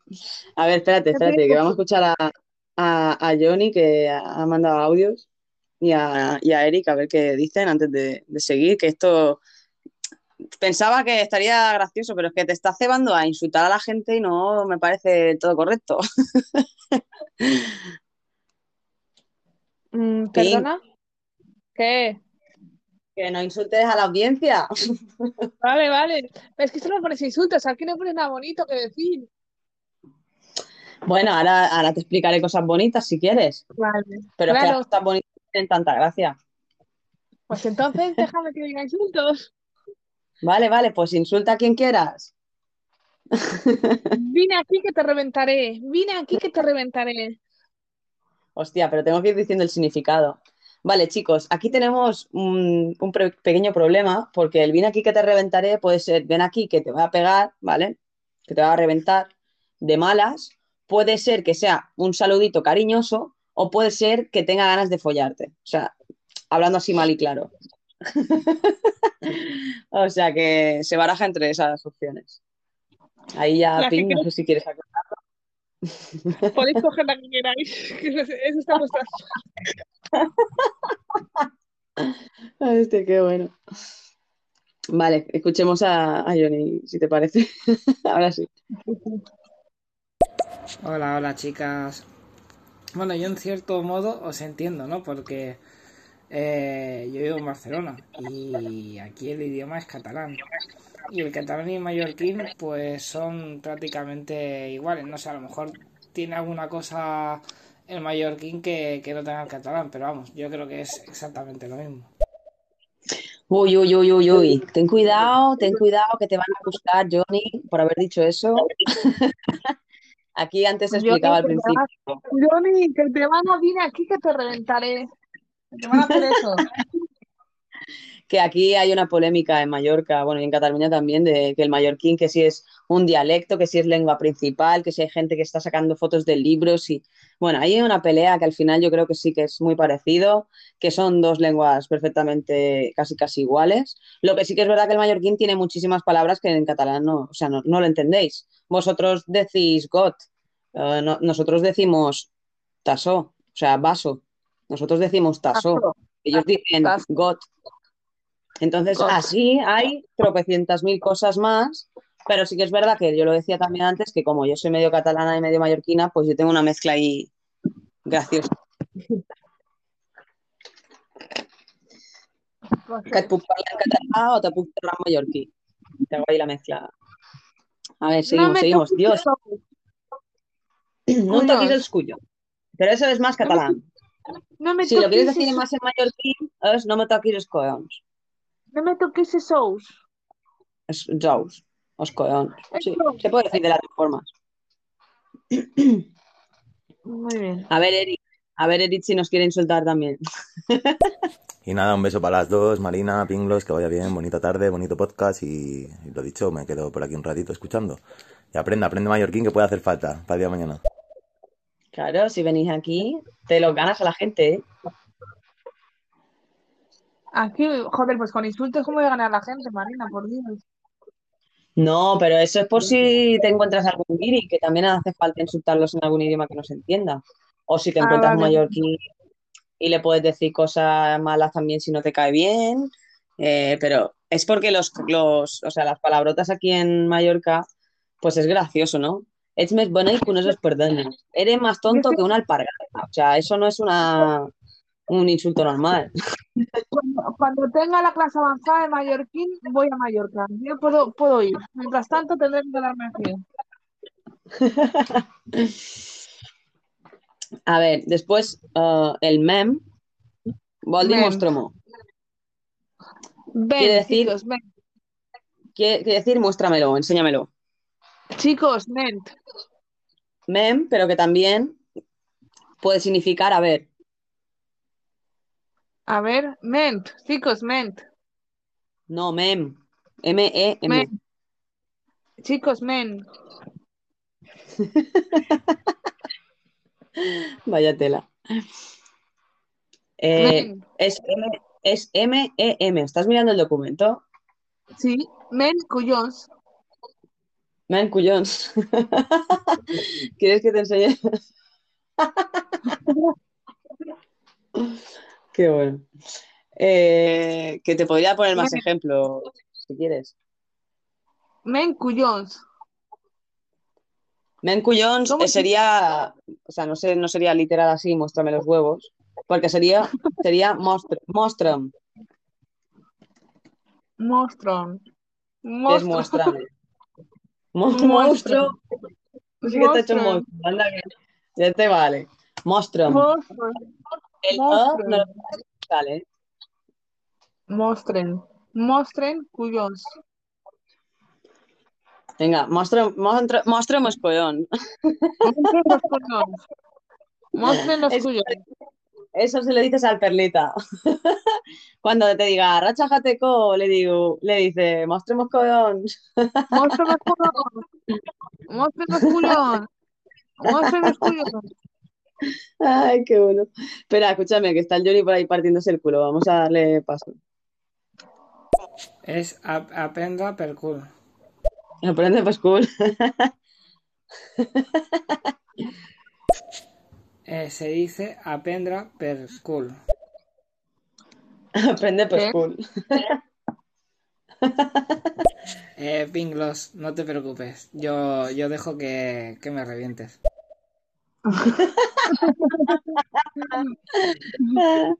A ver, espérate, espérate, que vamos a escuchar a, a, a Johnny que ha mandado audios y a, y a Eric a ver qué dicen antes de, de seguir, que esto pensaba que estaría gracioso, pero es que te está cebando a insultar a la gente y no me parece todo correcto. Mm, ¿Perdona? ¿Qué? que no insultes a la audiencia. Vale, vale. Es que solo pones insultos. Aquí no pones nada bonito que decir. Bueno, ahora, ahora te explicaré cosas bonitas si quieres, Vale. pero es que las Claro. cosas bonitas no tienen tanta gracia. Pues entonces déjame que diga insultos. Vale, vale, pues insulta a quien quieras. Vine aquí que te reventaré. Vine aquí que te reventaré. Hostia, pero tengo que ir diciendo el significado. Vale, chicos, aquí tenemos un, pequeño problema porque el ven aquí que te reventaré puede ser ven aquí que te voy a pegar, ¿vale? Que te va a reventar de malas. Puede ser que sea un saludito cariñoso o puede ser que tenga ganas de follarte. O sea, hablando así mal y claro. O sea que se baraja entre esas opciones. Ahí ya, Pink, no sé si quieres aclarar. podéis coger la que queráis. que Eso está a vuestra Este, qué bueno. Vale, escuchemos a, a Johnny, si te parece. Ahora sí. Hola, hola chicas. Bueno, yo en cierto modo os entiendo, ¿no? Porque eh, yo vivo en Barcelona y aquí el idioma es catalán. Y el catalán y el mallorquín pues son prácticamente iguales. No sé, a lo mejor tiene alguna cosa el mallorquín que, que no tenga el catalán, pero vamos, yo creo que es exactamente lo mismo. Uy, uy, uy, uy, uy. Ten cuidado, ten cuidado que te van a buscar, Johnny, por haber dicho eso. Aquí antes explicaba al principio. Johnny, que te van a vine aquí que te reventaré. Que aquí hay una polémica en Mallorca, bueno, y en Cataluña también, de que el mallorquín, que si es un dialecto, que si es lengua principal, que si hay gente que está sacando fotos de libros y, bueno, hay una pelea que al final yo creo que sí que es muy parecido, que son dos lenguas perfectamente casi casi iguales. Lo que sí que es verdad que el mallorquín tiene muchísimas palabras que en catalán no, o sea, no, no lo entendéis. Vosotros decís got, eh, no- nosotros decimos tasó, o sea, vaso. Nosotros decimos tasó, Tazo, ellos dicen got. Entonces, got. así hay tropecientas mil cosas más, pero sí que es verdad que yo lo decía también antes, que como yo soy medio catalana y medio mallorquina, pues yo tengo una mezcla ahí graciosa. Pues, Que et puc parlar en català o te puc parlar en mallorquí. Tengo ahí la mezcla. A ver, seguimos, seguimos. Dios, no toquis el cuyo. Pero eso es más catalán. No me Si lo quieres decir más en mallorquí, es no me toquis els collons. No me toques esos. Es jous, os collons. Sí, se puede decir de las dos formas. Muy bien. A ver, Eric, a ver, Eric, si nos quiere insultar también. Y nada, un beso para las dos, Marina, Pinglos, que vaya bien, bonita tarde, bonito podcast y, y lo dicho, me quedo por aquí un ratito escuchando. Y aprende, aprende mallorquín que puede hacer falta para el día de mañana. Claro, si venís aquí, te lo ganas a la gente, ¿eh? Aquí, joder, pues con insultos, ¿cómo voy a ganar a la gente, Marina? Por Dios. No, pero eso es por si te encuentras algún guiri, que también hace falta insultarlos en algún idioma que no se entienda. O si te Ah, encuentras un vale. mallorquín y le puedes decir cosas malas también si no te cae bien, eh, pero es porque los, los, o sea, las palabrotas aquí en Mallorca, pues es gracioso, ¿no? Ets més bonic que unes espardenyes. Eres más tonto que una alpargata. O sea, eso no es una, un insulto normal. Cuando, cuando tenga la clase avanzada de mallorquín, voy a Mallorca. Yo puedo, puedo ir. Mientras tanto, tendré que quedarme aquí. A ver, después eh, el mem vol dir mostra-m'ho. Ven, Quiere decir- chicos, ven. Quiere, quiere decir muéstramelo, enséñamelo. Chicos, ven. Mem, pero que también puede significar, a ver, A ver, ment. Chicos, ment. no, mem. M-E-M. Men. Chicos, men. Vaya tela. Eh, es M, es M-E-M. ¿Estás mirando el documento? Sí, men, cuyos. Men cuyons. ¿Quieres que te enseñe? Qué bueno. Eh, que te podría poner más ejemplos, si quieres. Men, cuyos. Men cuyons ¿Cómo eh, se- sería, o sea, no sé, no sería literal así, muéstrame los huevos, porque sería, sería mostra, mostra'm, Monstron. es Monstro. muéstrame. Mo- Monstro. Monstruo. Sí que he hecho monstruo, anda ya te vale. Monstro. El monstruo. no sale. Mostren. Mostren, cuyos. Venga, els collons. Mostren los cuyos. Mostren los cuyos. Eso se lo dices al perlita. Cuando te diga racha jateco, le digo, le dice, mostremos cuyos. Mostren los cuyos. Mostren los cuyos. Ay, qué bueno. Espera, escúchame, que está el Johnny por ahí partiéndose el culo. Vamos a darle paso. Es ap- aprenda per cul. Aprende pues cool. Eh, se dice aprendra per cul. Aprende ¿Qué? cool. Eh, Pinglos, no te preocupes. Yo, yo dejo que, que me revientes.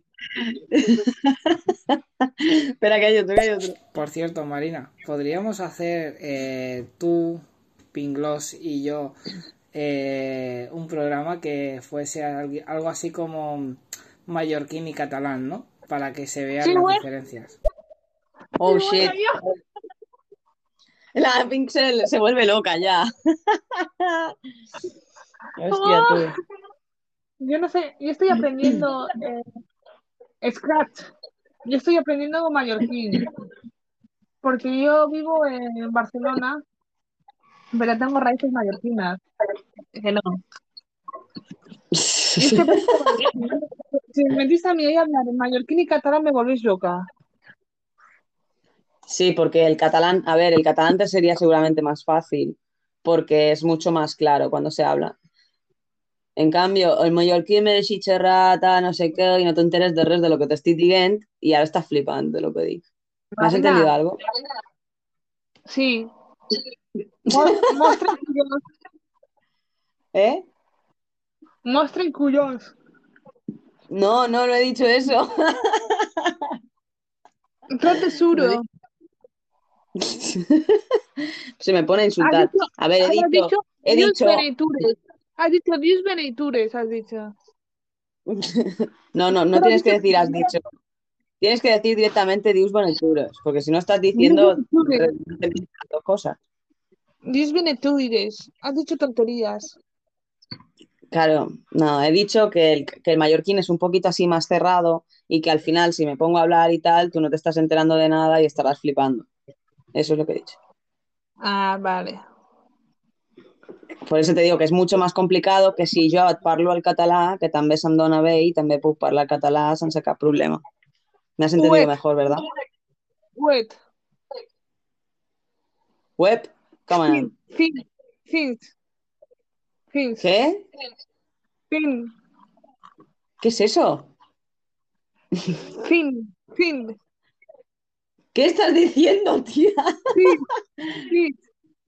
Espera, que hay otro, que hay otro. Por cierto, Marina, ¿podríamos hacer eh, tú, Pinglos y yo eh, un programa que fuese algo, así como mallorquín y catalán, ¿no? Para que se vean Sí, las diferencias. Oh, shit. La Pixel se vuelve loca ya. Hostia, tú. Yo no sé, yo estoy aprendiendo eh, Scratch. Yo estoy aprendiendo mallorquín. Porque yo vivo en Barcelona, pero tengo raíces mallorquinas. Que no. Y es que si me metís a mí ahí a hablar en mallorquín y catalán me volvéis loca. Sí, porque el catalán, a ver, el catalán te sería seguramente más fácil, porque es mucho más claro cuando se habla. En cambio, el mallorquí me deixi xerrar, tal, no sé qué, y no te enteres de res de lo que te estic dient, y ahora estás flipando lo que dic. ¿Me has entendido algo? Sí. Mo- Mostren cuyos. ¿Eh? Cuyos. No, no, no he dicho eso. Yo tesoro. Se me pone a insultar. dicho, A ver, he dicho, dicho he Dios dicho, benitures. Has dicho Dios benitures, has dicho. no, no, no tienes que decir has dicho. Tienes que decir directamente Dios Bonituras, porque si no estás diciendo benitures. dos cosas. Dios benitures. Has dicho tonterías. Claro, no, he dicho que el, que el mallorquín es un poquito así más cerrado y que al final si me pongo a hablar y tal, tú no te estás enterando de nada y estarás flipando. Eso es lo que he dicho. Ah, vale. Por eso te digo que és mucho más complicado que si jo et parlo al català, que també se'm dona bé i també puc parlar català sense cap problema. Me has entendido Web. mejor, ¿verdad? Web, ¿cómo Fin. Fin. Fin. Fin. ¿Qué? Fin. ¿Qué es eso? Fin, fin, ¿Qué estás diciendo, tía? fin,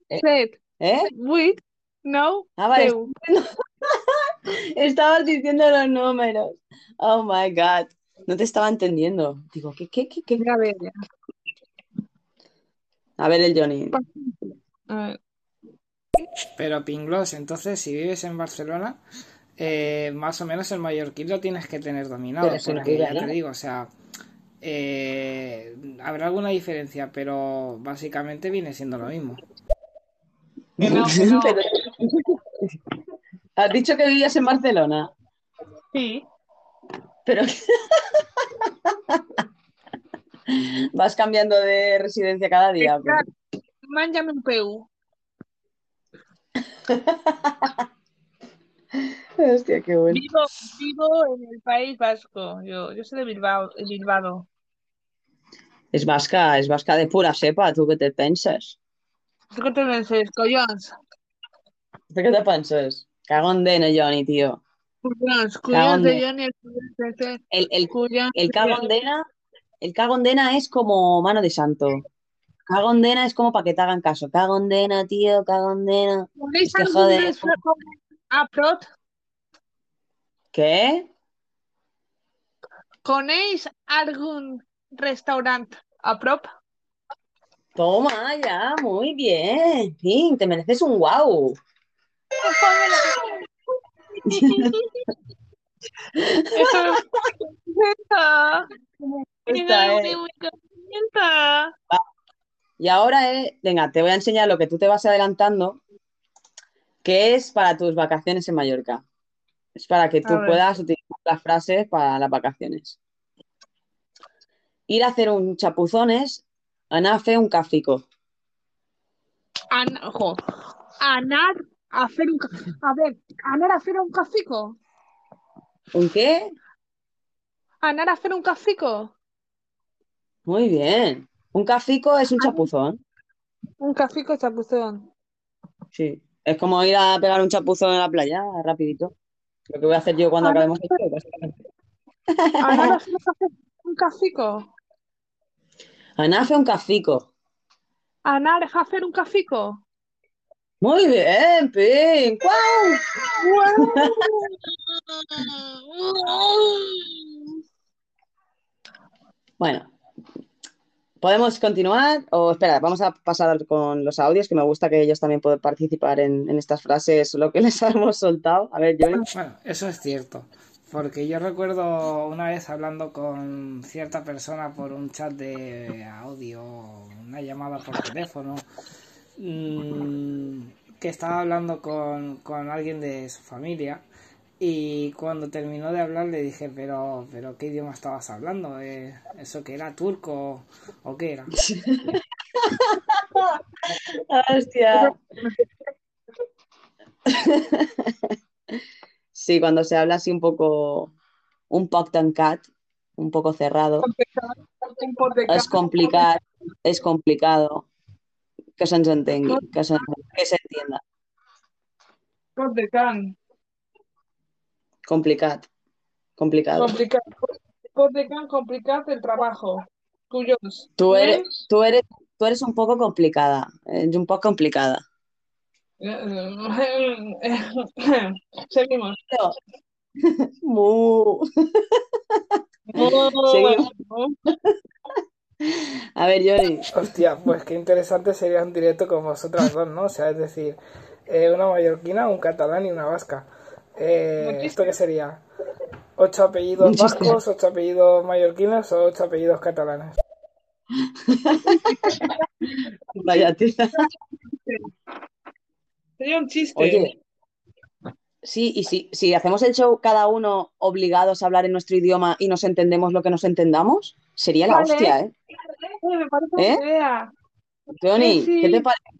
Eh, set, ¿Eh? with, no, Ah, vale, estabas diciendo los números. Oh my God. No te estaba entendiendo. Digo, ¿qué, qué, qué, qué? A ver, ya. A ver el Johnny. A ver. Pero Pinglos, entonces, si vives en Barcelona, eh, más o menos el mallorquín lo tienes que tener dominado, Pero ya te digo, o sea, eh, habrá alguna diferencia, pero básicamente viene siendo lo mismo. No, no. Pero- Has dicho que vivías en Barcelona, Sí, pero vas cambiando de residencia cada día. ¿o qué? mándame un PU. Hostia, qué bueno. Vivo, vivo en el País Vasco. Yo, yo soy de Bilbao, de Bilbao. Es vasca, es vasca de pura cepa, ¿tú qué te penses? ¿Tú qué te penses, collons? ¿Tú qué te penses? Cago en dena, Johnny, tío. Collons, collons de de- Johnny, de El, el, el de- cago en dena, el dena es como mano de santo. Cago en dena es como para que te hagan caso. Cago en dena, tío, cago en dena. ¿Coneix Es que joder. a prop? ¿Qué? ¿Coneix algun restaurant a prop? Toma ya, muy bien. Pink, te mereces un wow. Contenta. Y ahora, eh, venga, te voy a enseñar lo que tú te vas adelantando, que es para tus vacaciones en Mallorca. Es para que tú puedas utilizar las frases para las vacaciones. Ir a hacer un chapuzones, anar fer un cafico. An ojo. Anar a hacer un... A ver, anar a hacer un cafico. ¿Un qué? Anar a hacer un cafico. Muy bien. Un cafico es un chapuzón. Un cafico chapuzón. Sí. Es como ir a pegar un chapuzón en la playa, rapidito. Lo que voy a hacer yo cuando acabemos esto, básicamente. Anar a hacer un cafico. Anar a fer un cafico. Anar hacer un cafico. Muy bien, Pink. ¡Guau! Bueno, ¿podemos continuar? O espera, vamos a pasar con los audios, que me gusta que ellos también puedan participar en, estas frases, lo que les hemos soltado. A ver, Johnny. Bueno, eso es cierto, porque yo recuerdo una vez hablando con cierta persona por un chat de audio, una llamada por teléfono, mm, que estaba hablando con, con alguien de su familia y cuando terminó de hablar le dije, pero, pero ¿qué idioma estabas hablando? Eh, ¿Eso que era turco o qué era? Hostia. Sí, cuando se habla así un poco, un poc tancat, un poco cerrado, es complicado, es complicado que se'ns entengui, que se, que se entienda. pot de can. Complicat, complicado. Complicat. Pot de can complicat el trabajo. Collons. Tú eres, tú eres, tú eres un poco complicada, eres un poco complicada. Seguimos. Mu. Seguimos. A ver, Johnny, Hostia, pues qué interesante sería un directo con vosotras dos, ¿no? O sea, es decir, eh, una mallorquina, un catalán y una vasca. Eh, ¿Esto qué sería? ¿Ocho apellidos vascos, ocho apellidos mallorquinos o ocho apellidos catalanes? vaya tía. Sería un chiste. Oye, sí, y si, si hacemos el show cada uno obligados a hablar en nuestro idioma y nos entendemos lo que nos entendamos, sería la Vale. hostia, ¿eh? Me parece ¿Eh? idea. Sí, sí. ¿qué te parece?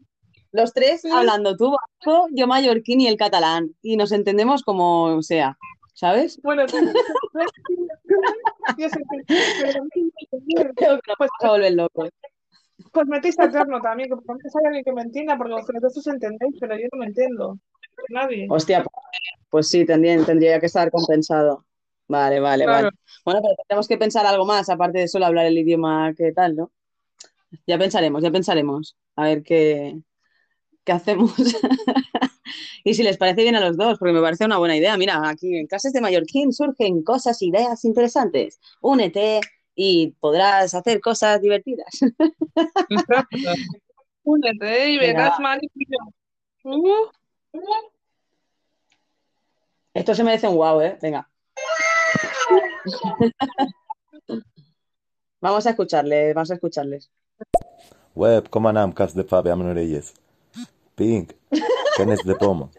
Los tres hablando, tú vasco, yo mallorquín y el catalán, y nos entendemos como sea, ¿sabes? Bueno, yo sé que, Pues- a volver locos. pues metéis a Eterno también, que por hay alguien que me entienda, porque vosotros os entendéis, pero yo no me entiendo. Nadie. Hostia, pues, pues sí, tendría, tendría que estar compensado. Vale, vale, Claro. vale. Bueno, pero tenemos que pensar algo más, aparte de solo hablar el idioma que tal, ¿no? Ya pensaremos, ya pensaremos. A ver qué, qué hacemos. Y si les parece bien a los dos, porque me parece una buena idea. Mira, aquí en Clases de Mallorquín surgen cosas, ideas interesantes. Únete y podrás hacer cosas divertidas. Únete y verás. Mari. Uh, Esto se merece un wow, ¿eh? Venga. Vamos a escucharles, vamos a escucharles. Web, com anam, cas de fa, veam en orelles. Pink, tenes de pomo.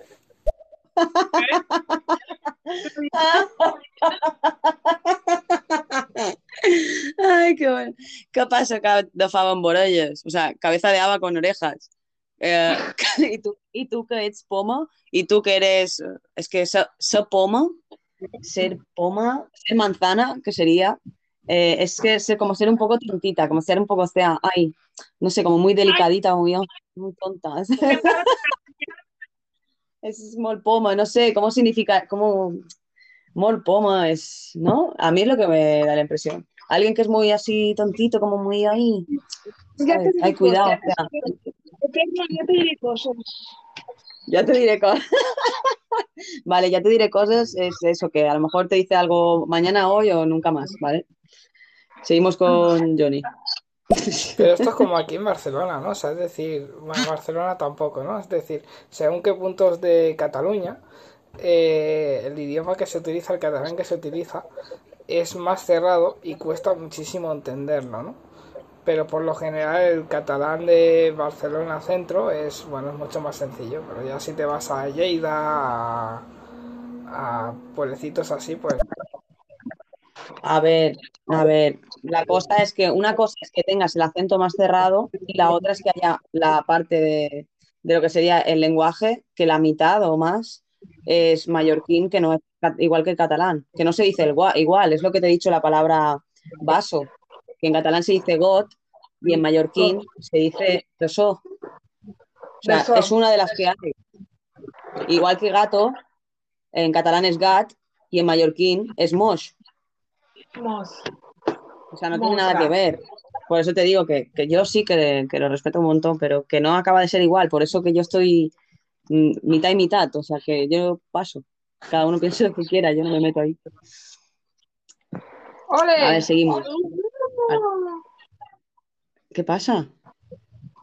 Ay, qué bueno. ¿Qué pasa que de fava amb orelles? O sea, cabeza de haba con orejas. Eh, ¿y, tú, ¿Y tú que eres poma? ¿Y tú que eres... Es que ser, ser poma, ser poma, ser manzana, que sería... eh, es que ser como ser un poco tontita, como ser un poco, o sea, ay, no sé, como muy delicadita, muy, muy tonta. Es molt poma, no sé, ¿cómo significa? ¿Cómo...? Molt poma es, ¿no? A mí es lo que me da la impresión. Alguien que es muy así tontito, como muy ahí, Ay, cuidado, ya te diré cosas. ya te diré cosas. Vale, ya te diré cosas, es eso, que a lo mejor te dice algo mañana, hoy o nunca más, ¿vale? Seguimos con Johnny. Pero esto es como aquí en Barcelona, ¿no? O sea, es decir, bueno, en Barcelona tampoco, ¿no? Es decir, según qué puntos de Cataluña, eh, el idioma que se utiliza, el catalán que se utiliza, es más cerrado y cuesta muchísimo entenderlo, ¿no? Pero por lo general el catalán de Barcelona Centro es, bueno, es mucho más sencillo. Pero ya si te vas a Lleida, a, a pueblecitos así, pues A ver, a ver, la cosa es que una cosa es que tengas el acento más cerrado y la otra es que haya la parte de, de lo que sería el lenguaje, que la mitad o más es mallorquín, que no es igual que el catalán, que no se dice el gua- igual, es lo que te he dicho la palabra vaso, que en catalán se dice got y en mallorquín se dice tesó. O sea, es una de las que hay. Igual que gato, en catalán es gat y en mallorquín es mosh. O sea, no tiene nada que ver. Por eso te digo que, que yo sí que, que lo respeto un montón, pero que no acaba de ser igual. Por eso que yo estoy mm, mitad y mitad. O sea, que yo paso. Cada uno piense lo que quiera, yo no me meto ahí. ¡Ole! A ver, seguimos. ¿Qué pasa?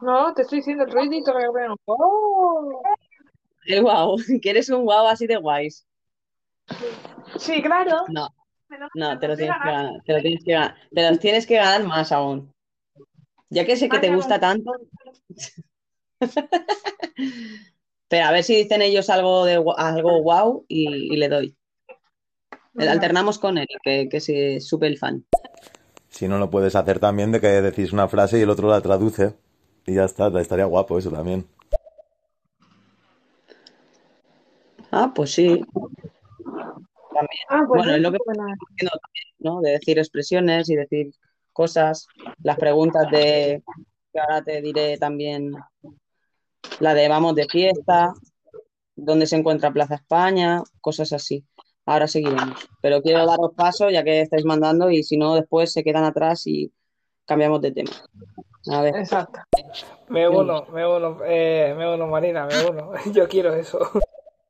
No, te estoy diciendo el ruidito que veo. ¡Oh! El guau. ¿Quieres un guau así de guays? Sí, claro. No, no, te lo pero tienes que ganar. Te lo tienes que ganar. Te los tienes que ganar más aún. Ya que sé que te gusta tanto. Pero a ver si dicen ellos algo de algo guau y, y le doy. Alternamos con él, que, que es súper fan. Si no lo puedes hacer también de que decís una frase y el otro la traduce. Y ya está, estaría guapo eso también. Ah, pues sí. Ah, pues Bueno, es lo que buena. haciendo también, ¿no? De decir expresiones y decir cosas. Las preguntas de que ahora te diré también la de vamos de fiesta, dónde se encuentra Plaza España, cosas así. Ahora seguiremos. Pero quiero daros paso ya que estáis mandando y si no después se quedan atrás y cambiamos de tema. A ver. Exacto. me uno, me uno, eh, me uno, Marina, me uno. Yo quiero eso.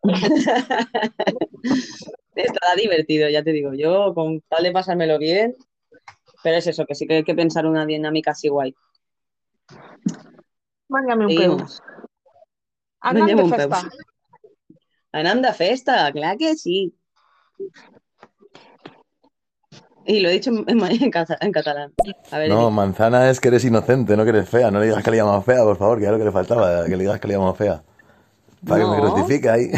Estará divertido, ya te digo. Yo con tal de pasármelo bien, pero es eso, que sí que hay que pensar una dinámica así guay. Mándame un peu. Andan de festa. de festa, clar que sí. Y lo he dicho en, en cata- en catalán. A ver, No, manzana es que eres inocente, no que eres fea. No le digas que le llamas fea, por favor, que es lo que le faltaba, que le digas que le llamos fea. Para que me crucifique ahí.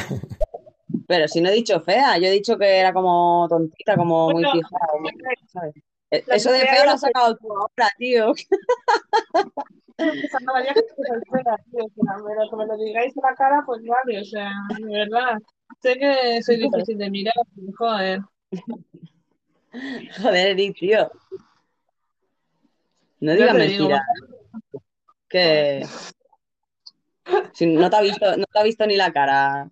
Pero si no he dicho fea, yo he dicho que era como tontita, como muy como- la Eso de feo lo has sacado tú ahora, tío. María que tío, pero me lo digáis a la cara, pues vale, o sea, de verdad. Sé que soy difícil de mirar, joder. Joder, Eric, tío. No digas mentiras. Que si no te ha visto, no te ha visto ni la cara.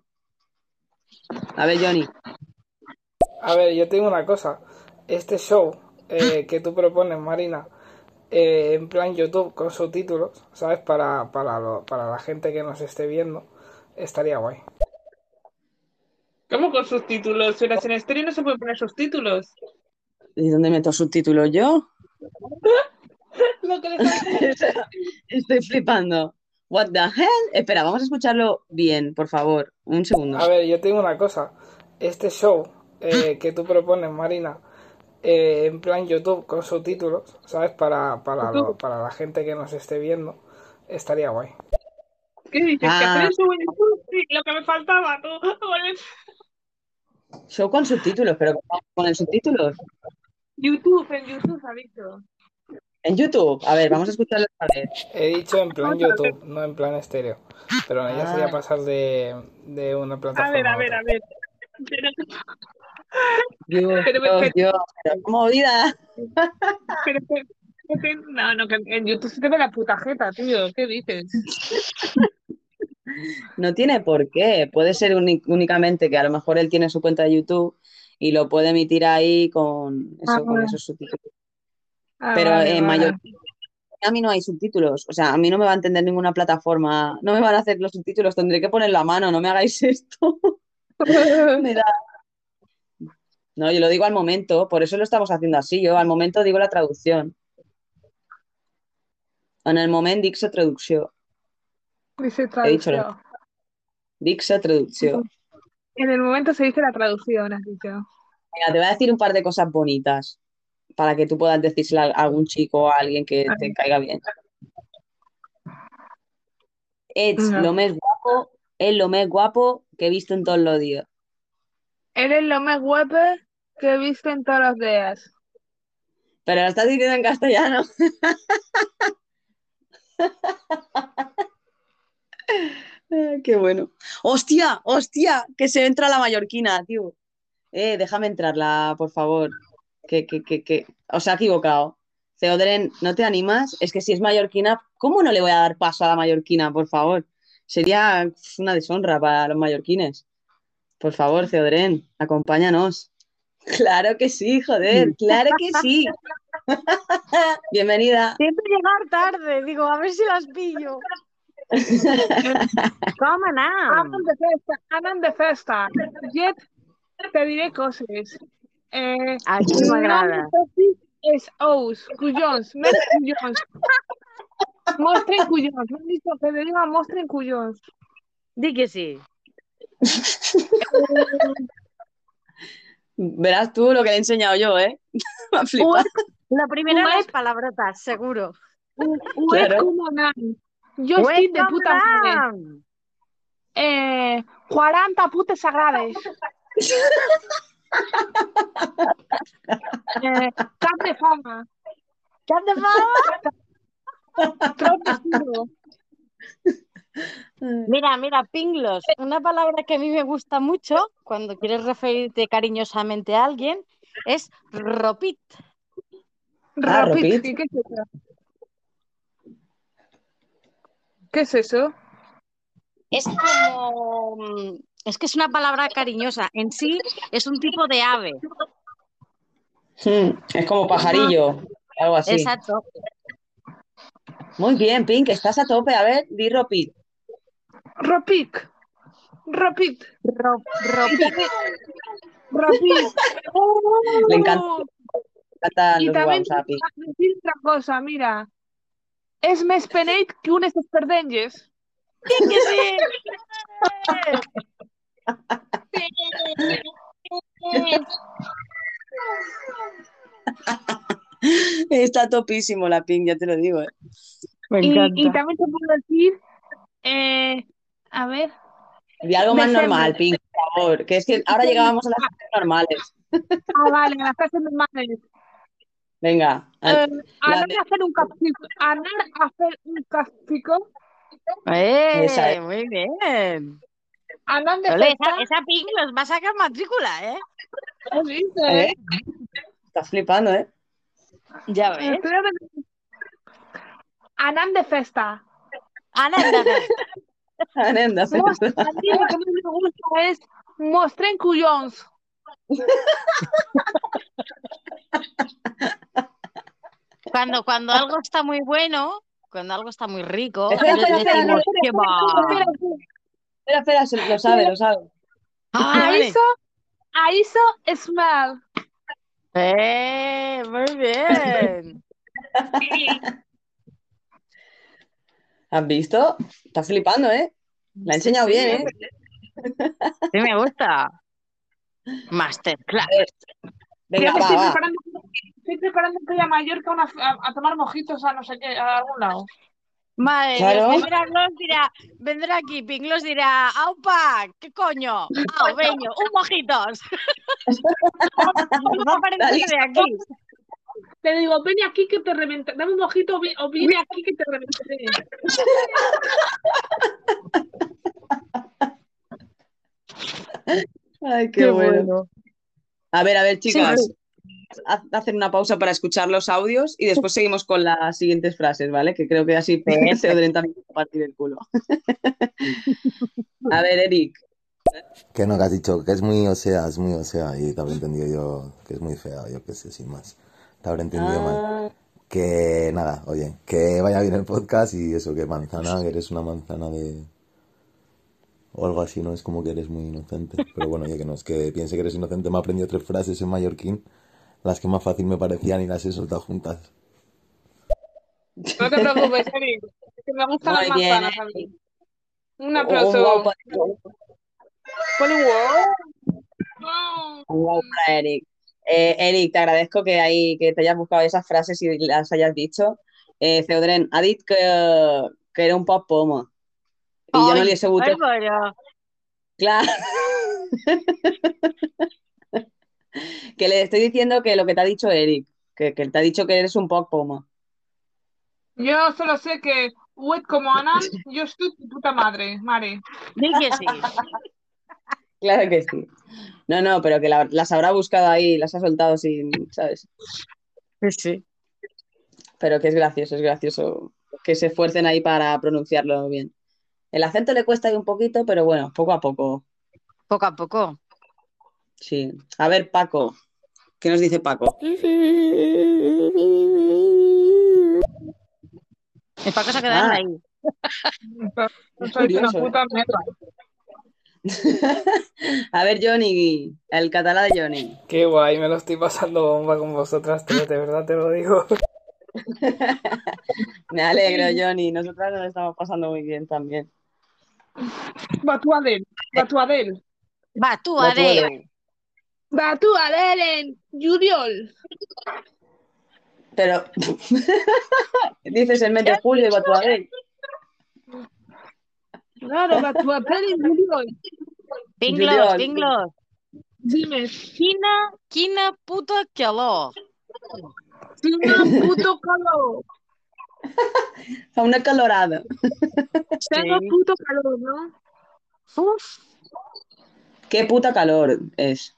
A ver, Johnny. A ver, yo tengo una cosa. Este show eh, que tú propones, Marina, eh, en plan YouTube con subtítulos, ¿sabes? Para, para, lo- para la gente que nos esté viendo, estaría guay. ¿Cómo con subtítulos? Si las en estéreo no se pueden poner subtítulos. ¿Y dónde meto subtítulos yo? Lo que les Estoy flipando. What the hell? Espera, vamos a escucharlo bien, por favor. Un segundo. A ver, yo tengo una cosa. Este show eh, que tú propones, Marina, eh, en plan YouTube con subtítulos, ¿sabes? Para, para, lo- para la gente que nos esté viendo, estaría guay. ¿Qué dices? ¿Que Ah. hacer eso en YouTube? Sí, lo que me faltaba, tú. Show con subtítulos, pero ¿cómo ponen subtítulos? YouTube, en YouTube ha dicho. En YouTube. A ver, vamos a escucharlo otra vez. He dicho en plan YouTube, no en plan estéreo. Pero ya sería Ah. pasar de, de una A plataforma ver, a a ver, a ver. Pero, Dios, Pero- Dios, pero- Dios, pero movida. pero, pero- pero- no, no, que en YouTube se te ve la puta jeta, tío. ¿Qué dices? No tiene por qué. Puede ser únicamente que a lo mejor él tiene su cuenta de YouTube y lo puede emitir ahí con eso, con Ah. esos subtítulos. Ah, Pero vale, en vale. mayor a mí no hay subtítulos. O sea, a mí no me va a entender ninguna plataforma. No me van a hacer los subtítulos. Tendré que poner la mano. No me hagáis esto. Me da. No, yo lo digo al momento. Por eso lo estamos haciendo así. Yo al momento digo la traducción. En el moment dic la traducció. Dice traducción. Dic la traducció. En el momento se dice la traducción, has dicho. Venga, te voy a decir un par de cosas bonitas para que tú puedas decírselo a algún chico o a alguien que te caiga bien. No. lo més guapo, és lo més guapo que he visto en todos los días. Eres lo más guapo que he visto en todos los días. Pero lo estás diciendo en castellano. Qué bueno. ¡Hostia! ¡Hostia! Que se entra la mallorquina, tío. Eh, déjame entrarla, por favor. Que, que, que, que... Os ha equivocado. Theodren, ¿no te animas? Es que si es mallorquina, ¿cómo no le voy a dar paso a la mallorquina, por favor? Sería una deshonra para los mallorquines. Por favor, Theodren, acompáñanos. Claro que sí, joder, claro que sí. Bienvenida. Siento llegar tarde, digo, a ver si las pillo. ¿Cómo no? Andan de festa, andan de festa. Jet, te diré cosas. Eh, Aquí de festa és ous, collons, més collons. Mostren collons, m'han dit que te diga mostren collons. Di que sí. Verás tú lo que le he enseñado yo, ¿eh? Me. La primera Ué. las palabrotas, seguro. Jo estic de puta. Welcome. Eh, 40 putes sagrades. Eh, cap de fama. Cap de fama. Mira, mira, pinglos. Una palabra que a mí me gusta mucho cuando quieres referirte cariñosamente a alguien es ropit. Ah. ¿Qué, qué es eso? ¿Qué es eso? Es como... Es que es una palabra cariñosa. En sí es un tipo de ave. Hmm, Es como pajarillo, algo así. Exacto. Muy bien, Pink, estás a tope. A ver, di Ropit. Rapid. Rapid. Ro- ropit. Rapid. Le encanta- Y también a te decir otra cosa, mira. Es més peneit que unes espardenges. que sí! Está topísimo la Pink, ya te lo digo. ¿eh? Me Y, encanta. y también te puedo decir, eh, a ver, Di algo más Decembre. normal, Pink, por favor. Que es que ahora llegábamos a las cosas normales. ah, vale, a las frases normales. Venga. Eh, an- anar de- a hacer un anar a hacer un ¡Eh! Esa es. Muy bien. Andan de festa, esa, esa ping nos va a sacar matrícula, ¿eh? ¿has visto, ¿Eh? eh? Estás flipando, ¿eh? Ya ves. Estoy hablando- Andan de festa. Ana, anda, Anenda, Mos- a mí lo que más me gusta es mostren collons. Cuando, cuando algo está muy bueno, cuando algo está muy rico, Espera, espera, espera, espera. Espera, se- lo sabe, lo sabe. Ah, vale. Aiso, Aiso smell. Eh, muy bien. ¿Has visto? Está flipando, ¿eh? La ha enseñado bien, ¿eh? Sí me gusta. Masterclass. Venga, Creo que va, estoy va. preparando, estoy preparando que a Mallorca una- a- a tomar mojitos a no sé qué, a algún lado. Madre Claro. Vendrá Glos, dirá, vendrá aquí, Pinglos dirá, ¡aupa! ¿Qué coño? ¡Au, veño! ¡Un mojitos! Va a aparecer de aquí. Te digo, ven aquí que te reventaré. Dame un mojito o vi- o viene aquí que te reventaré. Ay, qué, bueno. A ver, a ver, chicas. Hacen una pausa para escuchar los audios y después seguimos con las siguientes frases, ¿vale? Que creo que así Seudren también va a partir el culo. a ver, Eric. Que no, que has dicho que es muy osea, es muy osea. Y te habré entendido yo que es muy fea, yo qué sé, sin más. Te habré entendido mal. Ah, Que nada, oye, que vaya bien el podcast y eso, que manzana, que eres una manzana de... O algo así, ¿no? Es como que eres muy inocente. Pero bueno, oye, que no es que piense que eres inocente. Me he aprendido tres frases en mallorquín, las que más fácil me parecían y las he soltado juntas. No te preocupes, Eric. Que me gustan las bien, manzanas a mí. Un un aplauso. guau para- un wow. Wow. un para Eric. Eh, Eric, te agradezco que, ahí, que te hayas buscado esas frases y las hayas dicho. Eh, Ceudren ha dit que, que era un poc poma. I jo no li he sabut... Que le estoy diciendo que lo que te ha dicho Eric, que, que te ha dicho que eres un poc poma. Yo solo sé que wet como Anan, yo soy tu puta madre, Mare. Di que sí. Claro que sí. No, no, pero que la- las habrá buscado ahí, las ha soltado sin, ¿sabes? Sí, sí. Pero que es gracioso, es gracioso que se esfuercen ahí para pronunciarlo bien. El acento le cuesta ahí un poquito, pero bueno, poco a poco, Poco a poco. Sí. A ver, Paco, ¿qué nos dice Paco? El Paco se ha quedado Ah. ahí. No soy una curioso, ¿eh? puta. A ver, Johnny, el catalán de Johnny. Qué guay, me lo estoy pasando bomba con vosotras tres, de verdad te lo digo. Me alegro, Johnny. Nosotras nos estamos pasando muy bien también. Batuadel, Batuadel. Va, tú, Va, tú, adeu. adeu. Batuadel en Juliol. Pero dices el mes de julio y Batuadel. Claro, Batuadel en Juliol. Pinglos, pinglos. Dime, Quina, quina puta calor. Tina puto calor. Fa una calorada. Tengo Sí. puto calor, ¿no? Uf. Qué puta calor es.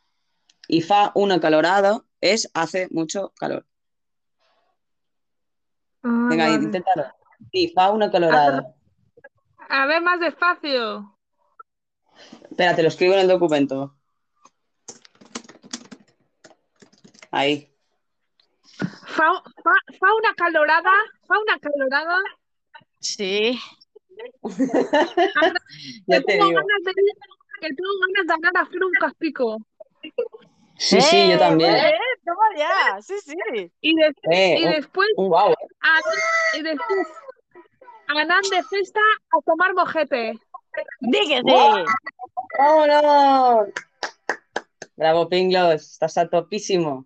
Y fa una calorada es hace mucho calor. Ah, Venga, vale. inténtalo. Sí, fa una calorada. A ver, más despacio. Espera, te lo escribo en el documento. Ahí. Fa, fa, fa una calorada, fa una calorada. Sí. Ya que te tengo digo. ganas de, que tengo ganas de ganar a hacer un caspico. Sí, sí, yo Eh, también. toma ya. Sí, sí. Y, de- Eh, y después, un guau, eh. a- y después, ganan de fiesta a tomar mojete. Que sí. ¡Vámonos! Bravo, Pinglos, estás a topísimo.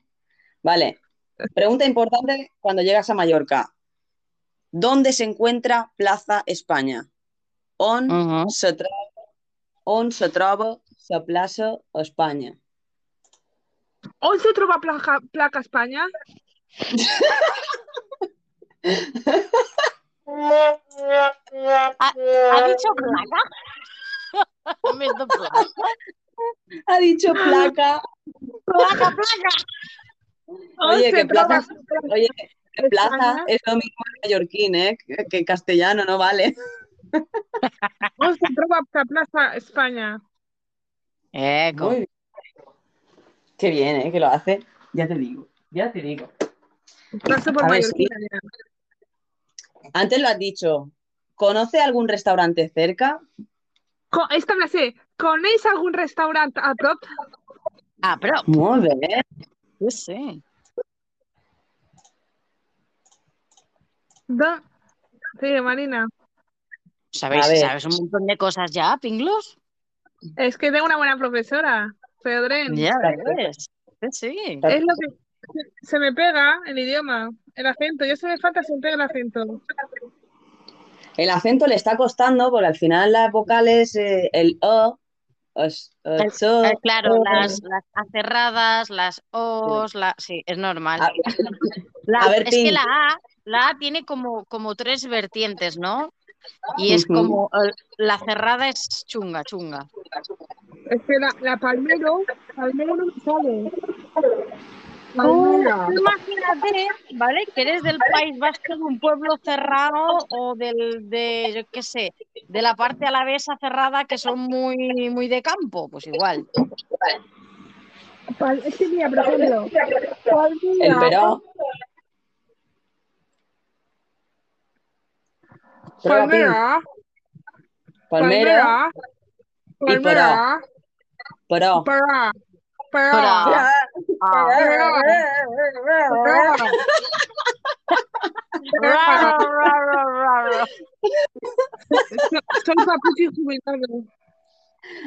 Vale. Pregunta importante cuando llegas a Mallorca. ¿Dónde se encuentra Plaza España? On Ujú. se troba, on se troba la plaça Espanya? ¿Hoy se trova placa, placa España? ¿Ha, ha dicho placa? De placa. Ha dicho placa. Placa, placa. Oye, que plaza, oye, que plaza España. es lo mismo en mallorquín, ¿eh? Que, que castellano no vale. hoy se plaza España. Eco. Muy bien. Qué bien, ¿eh? Que lo hace. Ya te digo, ya te digo. Paso por A ver, Mallorquina ya. Antes lo has dicho. ¿Conoce algún restaurante cerca? Co- Esta me sé. ¿Conéis algún restaurante a prop? Ah, pero, Muy bien. yo sé. Sí, Marina. ¿Sabéis, A. ¿Sabes un montón de cosas ya, Pinglos? Es que tengo una buena profesora, Feodren. Ya ves. Sí, sí. Es lo que se- se me pega el idioma, el acento. Yo se me falta se me pega el acento. El acento le está costando porque al final las vocales, eh, el O, so, Eh, claro, o. las, las A cerradas, las O's, la... sí, es normal. A, La- a ver, es que la A, la A tiene como, como tres vertientes, ¿no? Y es como, eh, la cerrada es chunga, chunga. Es que la, la palmero, palmero no me sale. Imagínate, ¿vale? Que eres del País Vasco, de un pueblo cerrado o del, de, yo qué sé, de la parte alavesa cerrada que son muy, muy de campo, pues igual. Es que mira, por ejemplo, El palmera, palmera, pro. para, para, Para. Para.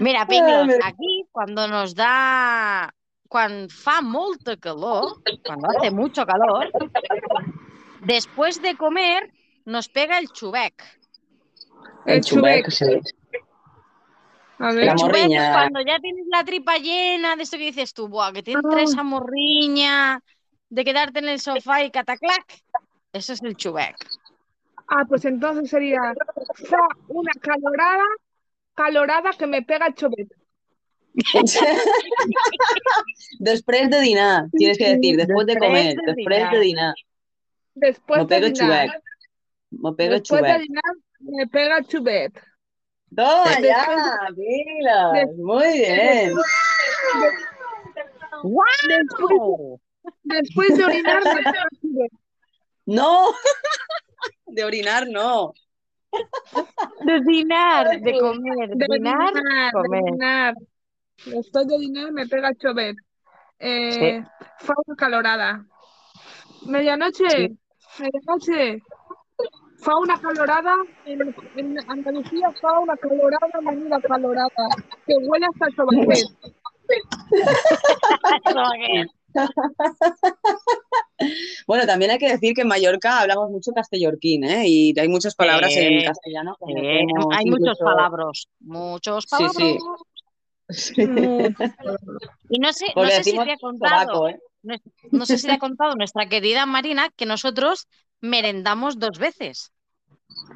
Mira, Pinglos, aquí cuando nos da, cuando fa molta calor, cuando hace mucho calor, después de comer nos pega el chubec. El chubec. sí. A ver, El chubec es cuando ya tienes la tripa llena de esto que dices tú, Buah, que te entra esa morriña de quedarte en el sofá y cataclac. Eso es el chubec. ah, pues entonces sería una calorada, calorada que me pega el chubet. Després de dinar, tienes que decir, después de Després comer, de después dinar. de dinar. Después de pega el dinar. Me pega Después de dinar me pega. Toma Después ya, pilas. Muy bien. ¡Wow! Después de orinar me pega. No. De orinar, no. De dinar, de comer, De dinar, dinar, de comer. dinar. Después de dinar me pega chubet. Eh, fa una calorada. Medianoche, medianoche. Fa una calorada, en, en Andalucía fa una calorada, menuda calorada, que huele hasta el sobaquet. Bueno, también hay que decir que en Mallorca hablamos mucho castellorquín, ¿eh? Y hay muchas palabras en castellano. Sí, hay muchos incluso- palabras, muchos Sí, palabras. sí. Y no sé, no sé si te ha contado, sobaco, ¿eh? no, no sé si te ha contado nuestra querida Marina que nosotros merendamos dos veces.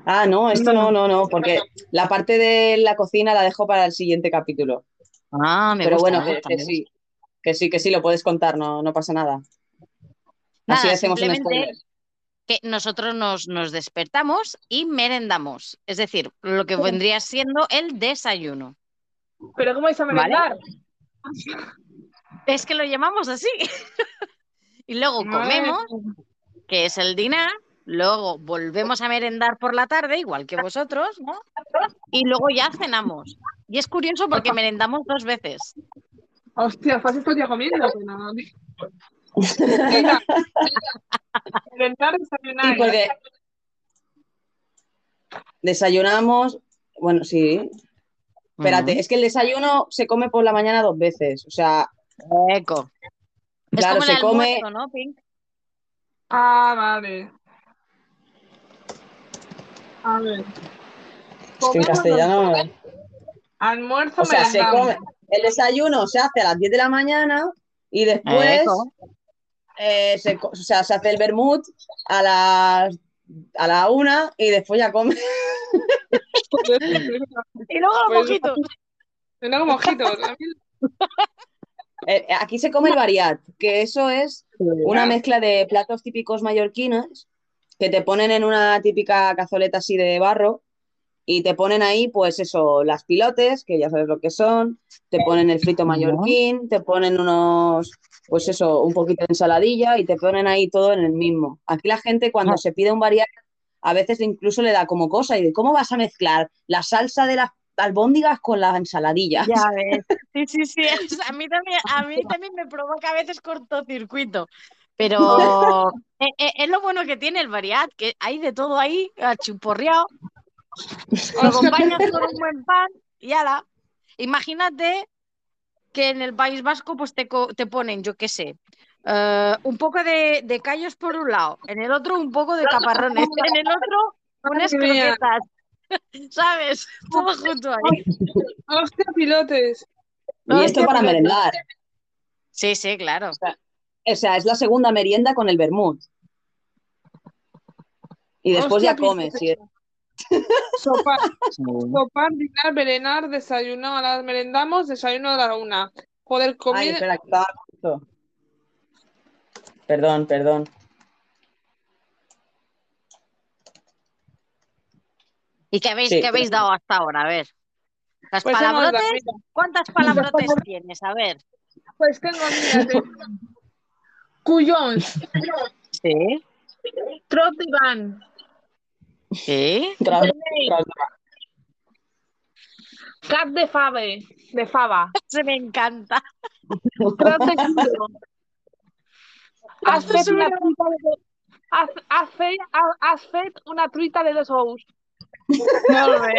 Ah, no, esto no, no, no, porque la parte de la cocina la dejo para el siguiente capítulo. Ah, me Pero gusta, bueno, que, sí, que sí, que sí, lo puedes contar, no, no pasa nada. Así hacemos un simplemente spoiler. que nosotros nos, nos despertamos y merendamos. Es decir, lo que vendría siendo el desayuno. Pero ¿cómo vais a merendar? Es que lo llamamos así. y luego comemos, que es el dinar, luego volvemos a merendar por la tarde, igual que vosotros, ¿no? Y luego ya cenamos. Y es curioso porque merendamos dos veces. Hostia, día comiendo. no-. Merendar, desayunar. Porque desayunamos, bueno, sí. Espérate, es que el desayuno se come por la mañana dos veces. O sea, Eco. Es Claro, como el se come- almuerzo, ¿no, Pink? Ah, vale. A ver. es que en castellano. Almuerzo, O sea, se come. El desayuno se hace a las 10 de la mañana y después eh, se, o sea, se hace el vermut a las a la una y después ya come. Y luego los Pues- mojitos. Tengo mojitos. Mí- Eh, aquí se come el variat, que eso es una mezcla de platos típicos mallorquinos que te ponen en una típica cazoleta así de barro y te ponen ahí, pues eso, las pilotes, que ya sabes lo que son, te ponen el frito mallorquín, te ponen unos, pues eso, un poquito de ensaladilla y te ponen ahí todo en el mismo. Aquí la gente cuando se pide un variar, a veces incluso le da como cosa y de cómo vas a mezclar la salsa de las albóndigas con la ensaladilla. Ya ves. Sí, sí, sí. A mí también, a mí también me provoca a veces cortocircuito. Pero eh, eh, es, lo bueno que tiene el variat, que hay de todo ahí, achuporreado. Lo acompañas con un buen pan y ala. Imagínate que en el País Vasco pues te, te ponen, yo qué sé, eh, un poco de, de callos por un lado, en el otro un poco de caparrones, en el otro unas croquetas. ¿Sabes? Todo junto ahí. Hostia, pilotes. Y esto para merendar. Sí, sí, claro. O sea, es la segunda merienda con el vermut. Y después Hostia, ya comes. sí. Sopar, sopar, dinar, berenar, desayuno, a las merendamos, desayuno a la una. Joder, Ay, comida. espera, que estaba justo. Perdón, perdón. ¿Y qué habéis, Sí, qué habéis dado hasta ahora? A ver. Las Pues palabrotes, ¿cuántas palabrotes tienes? A ver. pues tengo, mira, tengo cuyons, Sí. trot de van, Sí. Cap de fave, de fava, Se me encanta. has fet una truita de dos ous. Molt bé.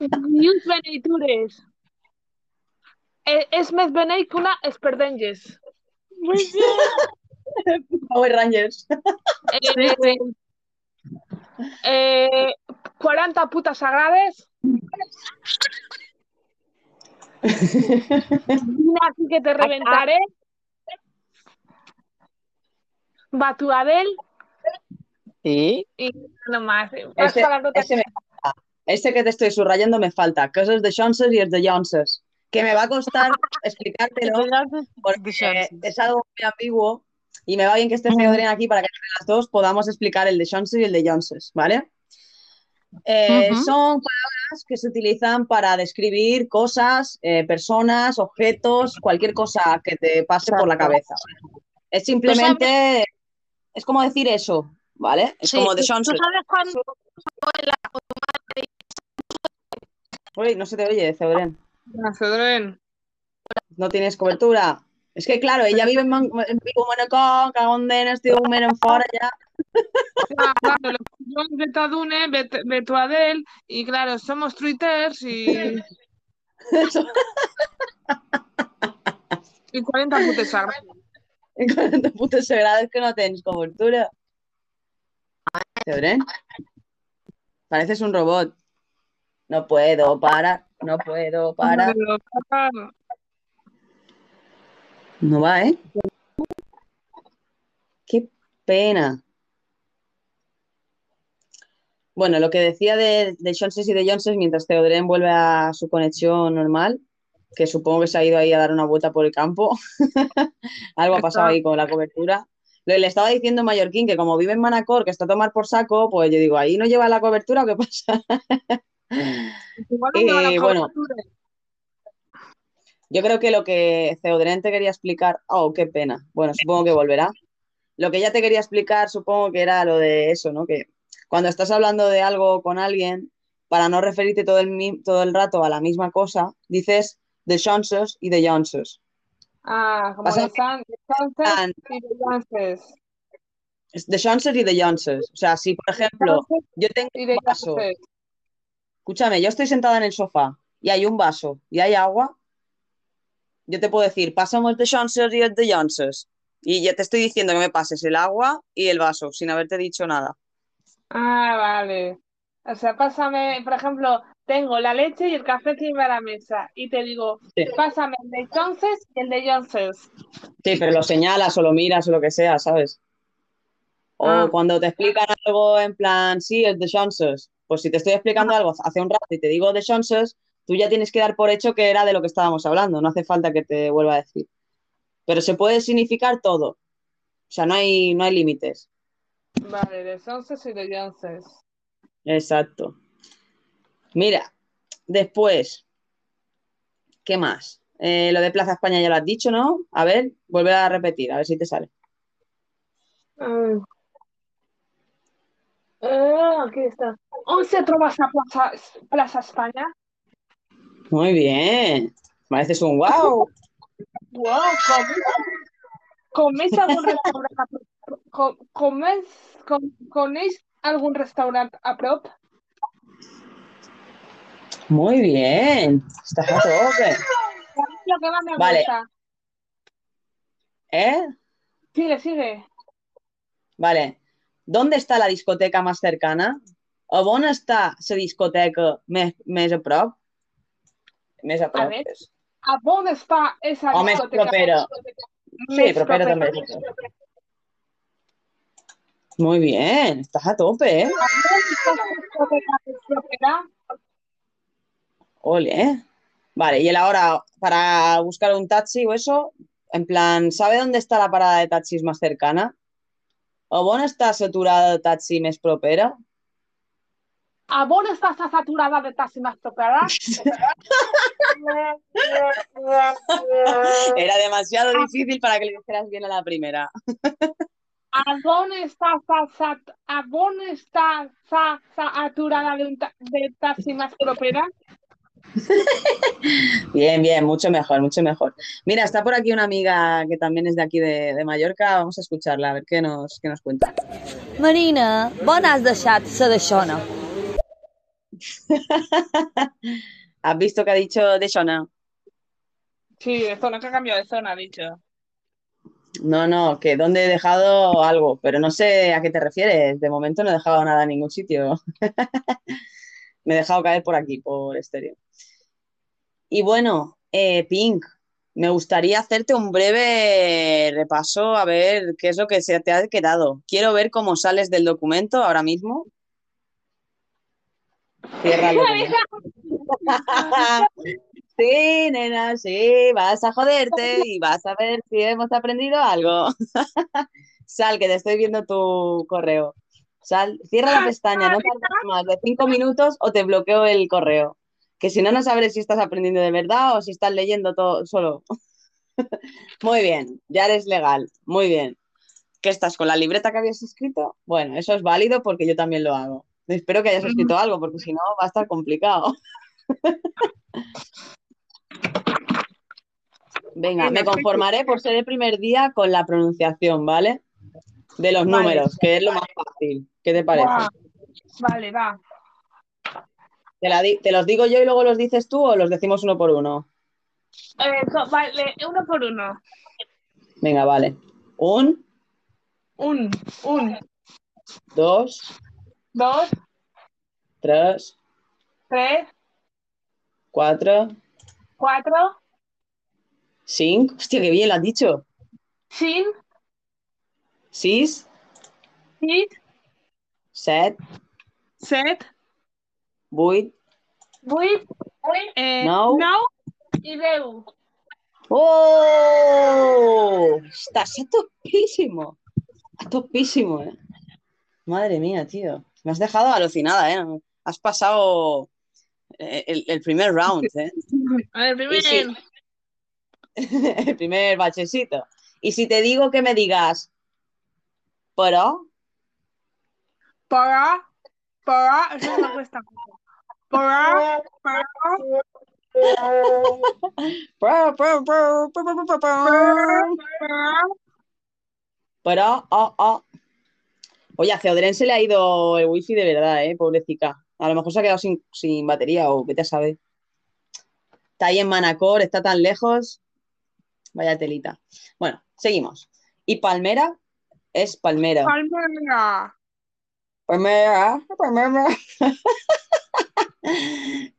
I uns beneitures. Eh, és més beneit que una esperdenges. Power Rangers. Eh, eh, 40 putes sagrades. Vine aquí que te reventaré. Batuadel Sí. y no más. Más Ese, ese me falta. Ese que te estoy subrayando me falta. Cosas de Johnson y el de Johnson. Que me va a costar explicártelo porque es algo muy ambiguo y me va bien que esté Feodren aquí para que entre las dos podamos explicar el de Johnson y el de Johnson, ¿vale? Eh. Son palabras que se utilizan para describir cosas, eh, personas, objetos, cualquier cosa que te pase por la cabeza. Es simplemente, es como decir eso, ¿vale? Es Sí, como de ¿tú- Johnson. ¿Tú sabes cuándo? Uy, no se te oye, Feodren. Macedren. No tienes cobertura. Es que, claro, ella vive en, Man en Vigo, Manacor, Cagondén, estic un mes en fora ya. Ah, claro, los cuyons de Tadune, Bet- Betuadel, y claro, somos twitters y, y 40 putes sagrades. En 40 putes sagrades que no tens cobertura. Feodren, pareces un robot. No puedo parar, no puedo parar. No va, ¿eh? Qué pena. Bueno, lo que decía de, de Johnson y de Johnson mientras Teodren vuelve a su conexión normal, que supongo que se ha ido ahí a dar una vuelta por el campo. Algo ha pasado ahí con la cobertura. Le estaba diciendo Mallorquín que como vive en Manacor, que está a tomar por saco, pues yo digo, ¿ahí no lleva la cobertura o qué pasa? Igual no lleva la bueno. Yo creo que lo que Ceodren te quería explicar, oh, qué pena. Bueno, supongo que volverá. Lo que ya te quería explicar, supongo que era lo de eso, ¿no? Que cuando estás hablando de algo con alguien, para no referirte todo el, todo el rato a la misma cosa, dices de Johnsos y de Johnsos. Ah, como de San, de y de Sánchez. De Johnsos y de Johnsos. O sea, si por ejemplo yo tengo un vaso, escúchame, yo estoy sentada en el sofá y hay un vaso y hay agua, yo te puedo decir, pasamos de Johnsos y el de Johnsos. Y yo te estoy diciendo que me pases el agua y el vaso, sin haberte dicho nada. Ah, vale. O sea, pásame, por ejemplo, tengo la leche y el café encima de la mesa y te digo, Sí. pásame el de Johnses y el de Johnses. Sí, pero lo señalas o lo miras o lo que sea, ¿sabes? O Ah. cuando te explican algo en plan, sí, es de Johnsos. Pues si te estoy explicando algo hace un rato y te digo de Johnsos, tú ya tienes que dar por hecho que era de lo que estábamos hablando. No hace falta que te vuelva a decir. Pero se puede significar todo. O sea, no hay, no hay límites. Vale, de Johnses y de Johnses. Exacto. Mira, después, ¿qué más? Eh, lo de Plaza España ya lo has dicho, ¿no? A ver, vuelve a repetir, a ver si te sale. Eh, eh, aquí está. On se trobes a Plaça Espanya? Muy bien. Pareces un wow. Wow, com, coneix algun restaurant a prop? Com, coneix, com, coneix algun restaurant a prop? Muy bien. Estás a tope. Lo que más me Vale. gusta. ¿Eh? Sigue, sigue. Vale. ¿Dónde está la discoteca más cercana? ¿O on està la discoteca més, més a prop? Més a prop. ¿A dónde está esa O més discoteca? propera. Sí, Més propera propera. també. Muy bien. Estás a tope, ¿eh? ¿A dónde está? Ole. Vale, y él ahora, para buscar un taxi o eso, en plan, ¿sabe dónde está la parada de taxis más cercana? ¿O on està saturada de taxi més propera? ¿A dónde está saturada de taxi más propera? Era demasiado difícil para que le dijeras bien a la primera. ¿A dónde está está saturada de, un ta- de taxi más propera? Bien, bien, mucho mejor, mucho mejor. Mira, está por aquí una amiga que también es de aquí de, de Mallorca. Vamos a escucharla, a ver qué nos, qué nos cuenta. Marina, bon has deixat ser d'aixona. ¿Has visto que ha dicho de Shona? Sí, de zona, que ha cambiado de zona, ha dicho. No, no, que dónde he dejado algo, pero no sé a qué te refieres. De momento no he dejado nada en ningún sitio. Me he dejado caer por aquí, por estéreo. Y bueno, eh, Pink, me gustaría hacerte un breve repaso a ver qué es lo que se te ha quedado. Quiero ver cómo sales del documento ahora mismo. Cierra el documento. Sí, nena, sí, vas a joderte y vas a ver si hemos aprendido algo. Sal, que te estoy viendo tu correo. Sal, cierra la pestaña, no tardes más de cinco minutos o te bloqueo el correo. Que si no, no sabré si estás aprendiendo de verdad o si estás leyendo todo solo. Muy bien, ya eres legal, muy bien. ¿Qué estás con la libreta que habías escrito? Bueno, eso es válido porque yo también lo hago. Espero que hayas escrito algo porque si no va a estar complicado. Venga, me conformaré por ser el primer día con la pronunciación, ¿vale? De los Vale. números, que es lo más fácil. ¿Qué te parece? Vale, va. ¿Te, la di- te los digo yo y luego los dices tú o los decimos uno por uno? Eh, vale, uno por uno. Venga, vale. Un, Un, un, dos, dos, tres, tres, cuatro, cuatro, cinco. Hostia, qué bien lo has dicho. cinc, Sis, sis, set, set, vuit. vuit, eh, nou i deu. ¡Oh! Estás a topísimo. A topísimo, ¿eh? Madre mía, tío. Me has dejado alucinada, ¿eh? Has pasado eh, el, el primer round, ¿eh? Y sí. El primer bachecito. Y si te digo que me digas, pero, Para, para, eso me cuesta mucho. Para, para, para, oh, oh. Oye, a Ceodren se le ha ido el wifi de verdad, ¿eh? Pobrecita. A lo mejor se ha quedado sin, sin batería o vete a saber. Está ahí en Manacor, está tan lejos. Vaya telita. Bueno, seguimos. Y Palmera es Palmera. Palmera. Palmera, Palmera.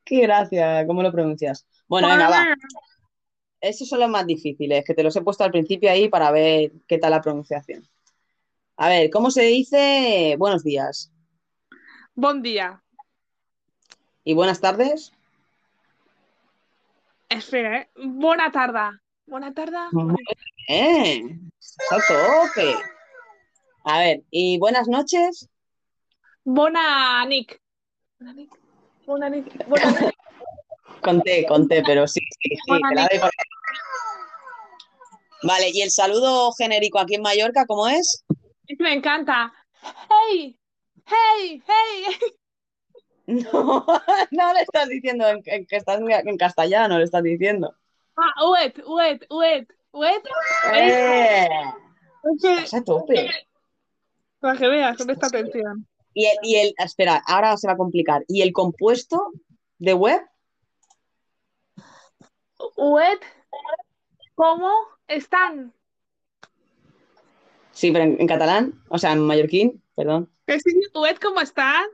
Qué gracia, ¿cómo lo pronuncias? Bueno, venga, va. Palmera. Esos son los más difíciles, que te los he puesto al principio ahí para ver qué tal la pronunciación. A ver, ¿cómo se dice buenos días Bon dia. y buenas tardes? Espera, eh? Bona tarda. Bona tarda. Bien, está a tope. A ver, ¿y buenas noches? Bona Nick. Bona Nick. Bona nit. Bona nit. Conté, conté, pero sí, sí, sí, Buena te la nit. doy por- Vale, ¿y el saludo genérico aquí en Mallorca cómo es? Me encanta. Hey, hey, hey. No, no le estás diciendo en, en que estás en, castellano, le estás diciendo. Ah, wet, wet, wet, wet. ¡Eh! Estás a tope. Para que veas, con esta atención. Y el, y el, espera, ahora se va a complicar. ¿Y el compuesto de web? Wet, ¿cómo están? Sí, pero en, en catalán, o sea, en mallorquín, perdón. Que sí, wet, ¿cómo están?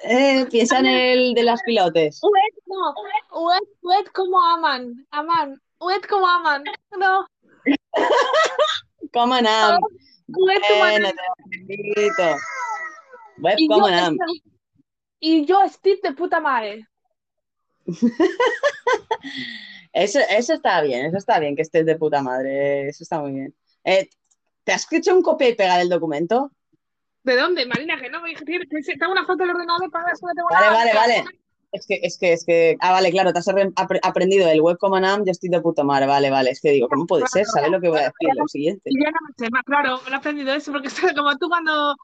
Eh, piensa en el de las pilotes. Wet, no. Wet, wet, ¿cómo aman? Aman. Wet, ¿cómo aman? No. ¿cómo aman? Y yo, y yo, Steve de puta madre. Eso, eso está bien, eso está bien que estés de puta madre. Eso está muy bien. Eh, ¿te has hecho un copia y pega del documento? ¿De dónde, Marina? Que no me dije, tengo una foto del ordenador para si no tengo Vale, nada. vale, vale. Es que, es que, es que. Ah, vale, claro, te has apre- apre- aprendido el web coman am, yo estoy de puta madre. Vale, vale. Es que digo, ¿cómo puede ser? ¿Sabes lo que voy a decir? Lo siguiente. Y ya no me sé más, claro, lo he aprendido eso, porque es como tú cuando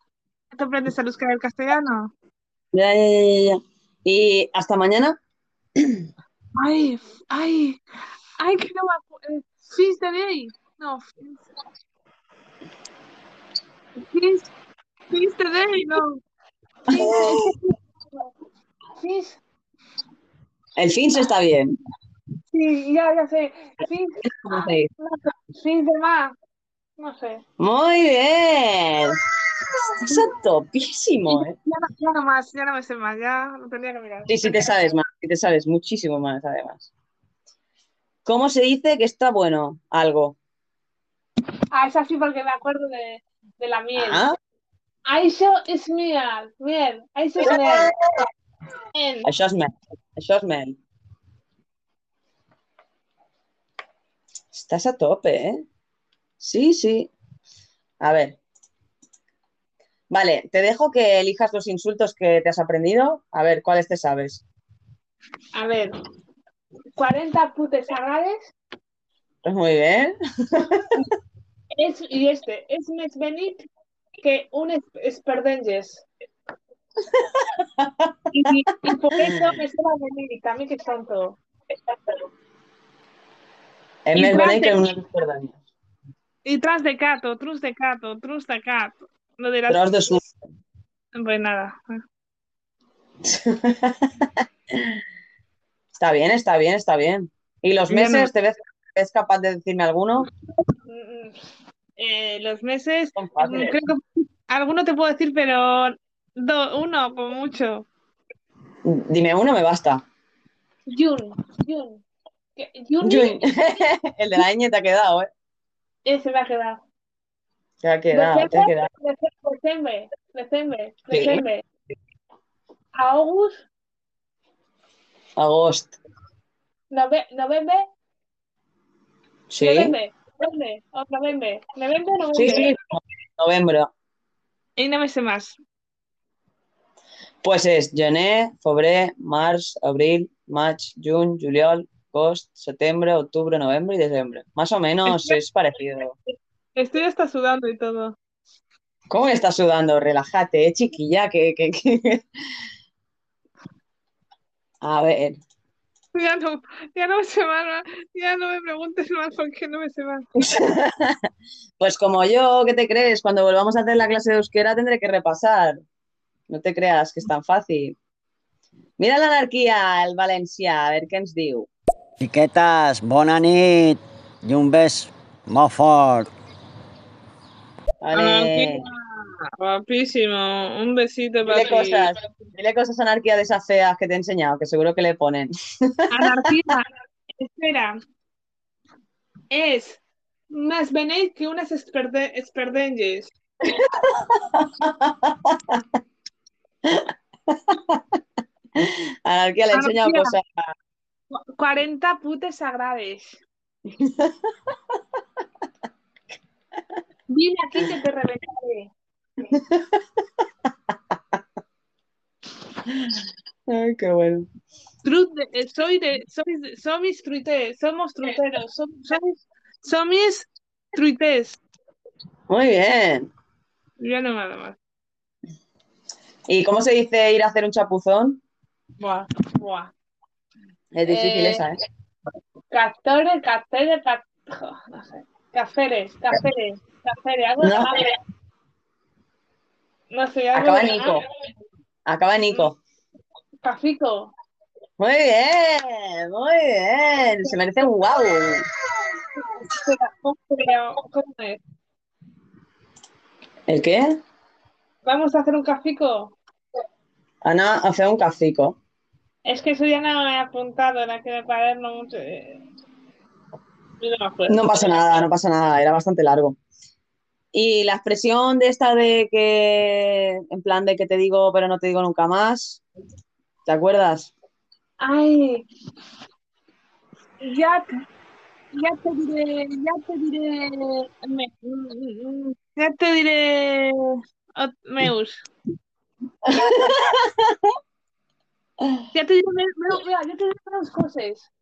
te aprendes euskera y el castellano. Ya, ya, ya, ya. Y hasta mañana. Ay, ay, ay, que no me acuerdo. Fins de day. No. Fins, fins de day, no. El fin se está bien. Sí, ya, ya sé. Fins, ¿Cómo se dice? no sé, fins de más. No sé. Muy bien. Estás a topísimo, ¿eh? Ya no, ya no más, ya no me sé más, ya lo tendría que mirar. Sí, sí te sabes más, sí te sabes muchísimo más, además. ¿Cómo se dice que está bueno algo? Ah, es así porque me acuerdo de, de la miel. Ah, Aisho es miel, miel. Aisho es miel. Miel. això és mel. Això és mel. Estás a tope, ¿eh? Sí, sí. A ver. Vale, te dejo que elijas los insultos que te has aprendido. A ver, ¿cuáles te sabes? A ver, 40 putes sagades Pues muy bien. es, y este, es més benic que un es- esperdenges. Y, y por eso me suena venir, también que es més tras bonic de- que unes espardanyes. Y tras de cato, trus de cato, trus de cato. Lo dirás. Tros de suc. Pues nada. Está bien, está bien, está bien. ¿Y los no- meses? ¿Te ves, ves capaz de decirme alguno? Mm, eh, los meses, mm, creo que alguno te puedo decir, pero do- uno, como mucho. Dime uno, me basta. Jun, Jun. Jun. El de la ñ te ha quedado, ¿eh? ese me ha quedado. Te ha quedado, te ha quedado. Decembre, decembre, Sí. decembre. August, Agost. nove, noviembre, Sí. noviembre, noviembre, o noviembre, noviembre, Sí, noviembre. sí. Novembre. Y no me sé más. Pues es gener, febrer, març, abril, maig, juny, juliol, agost, septiembre, octubre, noviembre y diciembre. Más o menos es parecido. Estoy hasta sudando y todo. ¿Cómo estás sudando? Relájate, eh, chiquilla, que, que, que- A ver, Ya no, ya no me sé más, ya no me preguntes más porque no me sé más. pues como yo, ¿qué te crees? Cuando volvamos a hacer la clase de euskera tendré que repasar. No te creas que es tan fácil. Mira l'anarquia, el valencià, a ver què ens diu. Xiquetes, bona nit i un bes molt fort. Vale. Guapísimo. Un besito Dile cosas, dile cosas anarquía de esas feas que te he enseñado, que seguro que le ponen. Anarquía. Espera. Es más benéis que unas esperde- esperdenges. Anarquía le Anarquía. cosas. Cu- 40 putes sagrades. Viene aquí que te reventaré. Ay, qué bueno. De- eh, soy de, soy de- somis truites, somos truteros, som- somis, somis truites. Muy bien. Ya no nada más. ¿Y cómo se dice ir a hacer un chapuzón? Buah, buah. Es difícil Eh, esa, ¿eh? Castore, castore, ca- jo, no sé. Caceres, caceres, caceres, algo de No. nada. No sé, algo Acaba de Nico. Acaba Nico. Cafico. Muy bien, muy bien. Se merece un wow. ¿El qué? Vamos a hacer un cafico. Ana hace un cacico. Es que eso ya no me he apuntado en aquel cuaderno mucho. eh. No me. No pasa nada, no pasa nada, era bastante largo. Y la expresión de esta de que, en plan de que te digo, pero no te digo nunca más, ¿te acuerdas? Ay, ya, te- ya te diré, ya te diré, me- ya te diré, Meus. Ya te mira, ya te diré meus cosas.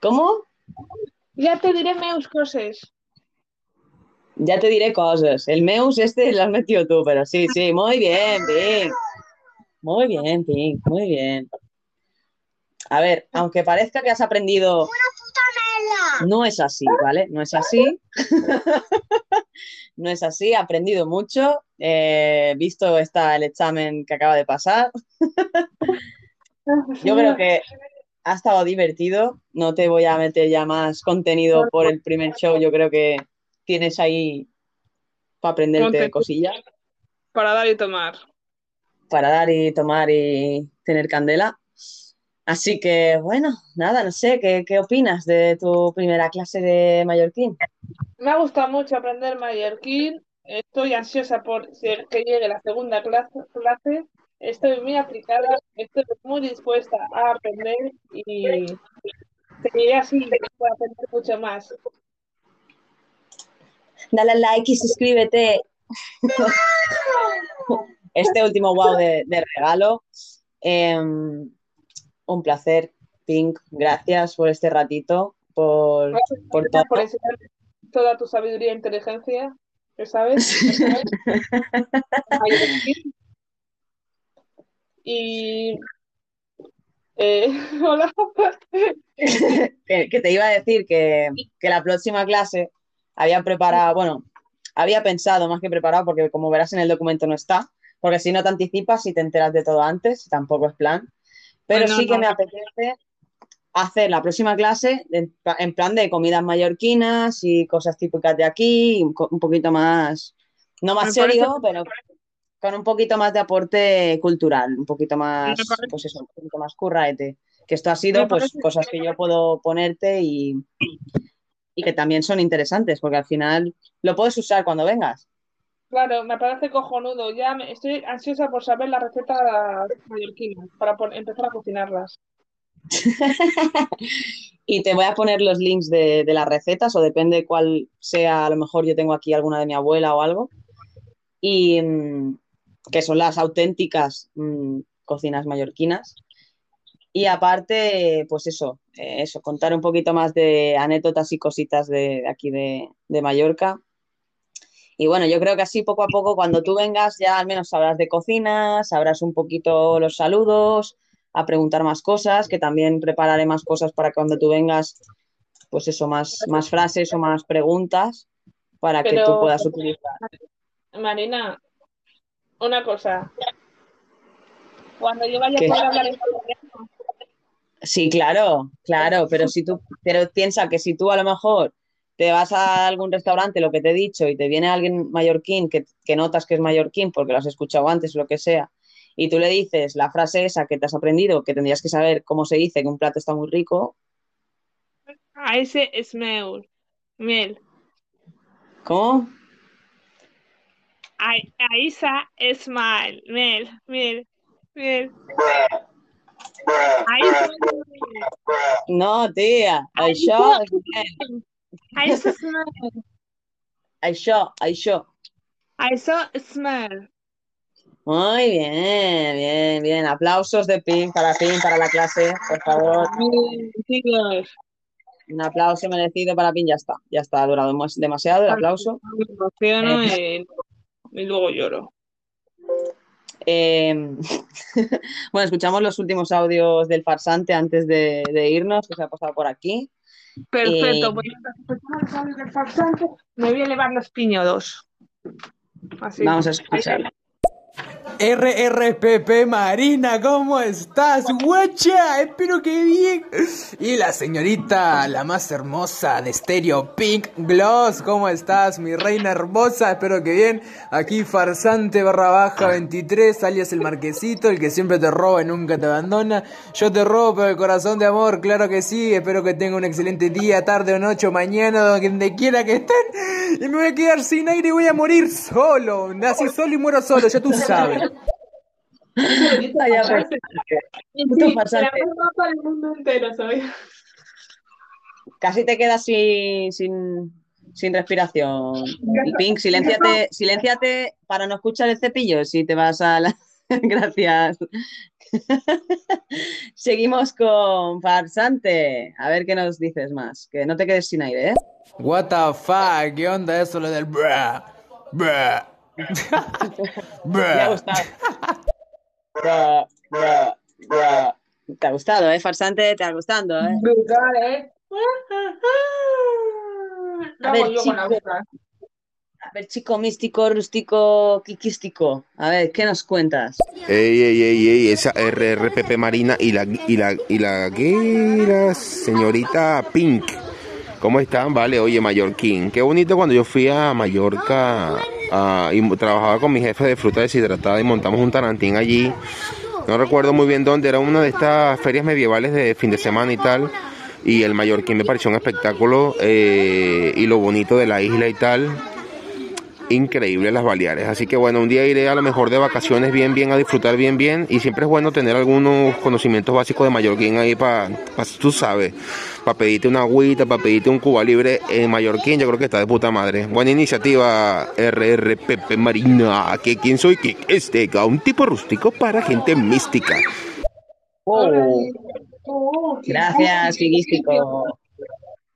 ¿Cómo? Ya te diré meus cosas. Ya te diré cosas. El Meus este lo has metido tú, pero sí, sí, muy bien, Pink. Muy bien, Pink, muy bien. A ver, aunque parezca que has aprendido, no es así, ¿vale? No es así. No es así, he aprendido mucho. Eh, visto está el examen que acaba de pasar. Yo creo que ha estado divertido. No te voy a meter ya más contenido por el primer show. Yo creo que tienes ahí para aprenderte cosillas, Para dar y tomar. para dar y tomar y tener candela. Así que, bueno, nada, no sé, ¿qué, qué opinas de tu primera clase de mallorquín? Me ha gustado mucho aprender mallorquín. Estoy ansiosa por que llegue la segunda clase, clase. Estoy muy aplicada, estoy muy dispuesta a aprender y seguiré así para aprender mucho más. Dale like y suscríbete. Este último wow de, de regalo. Eh, un placer, Pink. Gracias por este ratito, por, por todo. Por toda tu sabiduría e inteligencia, que sabes. Mallorquín. Y eh, hola. que, te iba a decir que, que la próxima clase había preparado, bueno, había pensado más que preparado, porque como verás en el documento no está, porque si no te anticipas y te enteras de todo antes, tampoco es plan. Pero Bueno, sí que no. me apetece hacer la próxima clase en, plan de comidas mallorquinas y cosas típicas de aquí, un, poquito más, no más Me parece- serio, pero con un poquito más de aporte cultural, un poquito más, pues eso, un poquito más curraete. Que esto ha sido pues cosas que yo puedo ponerte y, y que también son interesantes, porque al final lo puedes usar cuando vengas. Claro, me parece cojonudo. Ya me- estoy ansiosa por saber las recetas mallorquinas para empezar a cocinarlas. Y te voy a poner los links de, las recetas, o depende cuál sea, a lo mejor yo tengo aquí alguna de mi abuela o algo. Y mm, que son las auténticas mm, cocinas mallorquinas. Y aparte, pues eso, eh, eso, contar un poquito más de anécdotas y cositas de, de aquí de, de Mallorca. Y bueno, yo creo que así poco a poco, cuando tú vengas, ya al menos sabrás de cocina, sabrás un poquito los saludos, a preguntar más cosas, que también prepararé más cosas para cuando tú vengas, pues eso, más, más frases o más preguntas para que tú puedas utilizar. Marina, una cosa. Cuando yo vaya a hablar en castellano, Sí, claro, claro, pero si tú, pero piensa que si tú a lo mejor te vas a algún restaurante, lo que te he dicho, y te viene alguien mallorquín que, que notas que es mallorquín porque lo has escuchado antes, lo que sea, y tú le dices la frase esa que te has aprendido, que tendrías que saber cómo se dice que un plato está muy rico, a ese es meu, miel. ¿cómo? A, a esa es mal, miel, miel, miel. A esa. No, tía, és miel. A esa es miel. Això, això. A eso es miel. Muy bien, bien, bien. Aplausos de Pink para Pink, para la clase, por favor. Un aplauso merecido para Pink, ya está. Ya está, ha durado demasiado el aplauso. me emociono y, y luego lloro. Eh, bueno, escuchamos los últimos audios del farsante antes de, de irnos, que se ha pasado por aquí. Perfecto, Eh, pues del farsante, me voy a elevar los piñodos. Así. Vamos a escuchar. RRPP Marina, ¿cómo estás, guacha? Espero que bien. Y la señorita, la más hermosa de Stereo Pink Gloss, ¿cómo estás, mi reina hermosa? Espero que bien. Aquí farsante barra baja 23, alias el marquesito, el que siempre te roba y nunca te abandona. Yo te robo pero el corazón de amor, claro que sí. Espero que tenga un excelente día, tarde o noche o mañana, donde quiera que estén. Y me voy a quedar sin aire y voy a morir solo. Nací solo y muero solo, ya tú sabes. Vaya farsante. Puto Sí, farsante. la más guapa del mundo entero soy. Casi te quedas sin, sin, sin respiración. Pink, silénciate, silénciate para no escuchar el cepillo si te vas a la... Gracias. Seguimos con Farsante. A ver qué nos dices más. Que no te quedes sin aire, ¿eh? What the fuck, ¿qué onda eso lo del bra? Bra. Me ha gustado. Te ha gustado, ¿eh? Farsante, te ha gustando, ¿eh? Brutal, ¿eh? A ver, con la chico. A ver, chico místico, rústico, quiquístico. A ver, ¿qué nos cuentas? Ey, ey, ey, ey, esa RRPP Marina y la, y la, y la, ¿qué? La señorita Pink. ¿Cómo están? Vale, oye, Mallorquín. Qué bonito cuando yo fui a Mallorca y trabajaba con mi jefe de fruta deshidratada y montamos un tarantín allí. No recuerdo muy bien dónde, era una de estas ferias medievales de fin de semana y tal. Y el Mallorquín me pareció un espectáculo eh, y lo bonito de la isla y tal increíble las Baleares. Así que bueno, un día iré a lo mejor de vacaciones bien, bien, a disfrutar bien, bien. Y siempre es bueno tener algunos conocimientos básicos de mallorquín ahí para, tú sabes, para pedirte una agüita, para pedirte un Cuba libre en mallorquín. Yo creo que está de puta madre. Buena iniciativa, RRPP Marina. Que quién soy, que este, un tipo rústico para gente mística. Oh, Oh, gracias, quiquístico.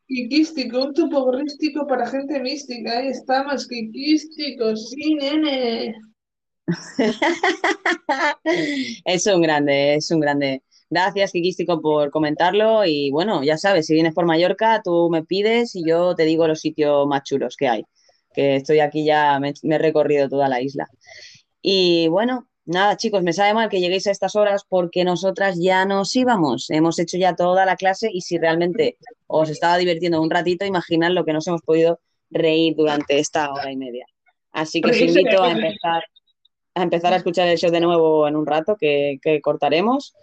Quiquístico, un topogrístico para gente mística. Ahí estamos, quiquísticos, sí, nene. Es un grande, es un grande. Gracias, Kikístico, por comentarlo. Y bueno, ya sabes, si vienes por Mallorca, tú me pides y yo te digo los sitios más chulos que hay. Que estoy aquí ya, me, me he recorrido toda la isla. Y bueno, nada, chicos, me sabe mal que lleguéis a estas horas porque nosotras ya nos íbamos. Hemos hecho ya toda la clase y si realmente os estaba divirtiendo un ratito, imaginad lo que nos hemos podido reír durante esta hora y media. Así que os invito a empezar, a empezar a escuchar el show de nuevo en un rato que, que cortaremos.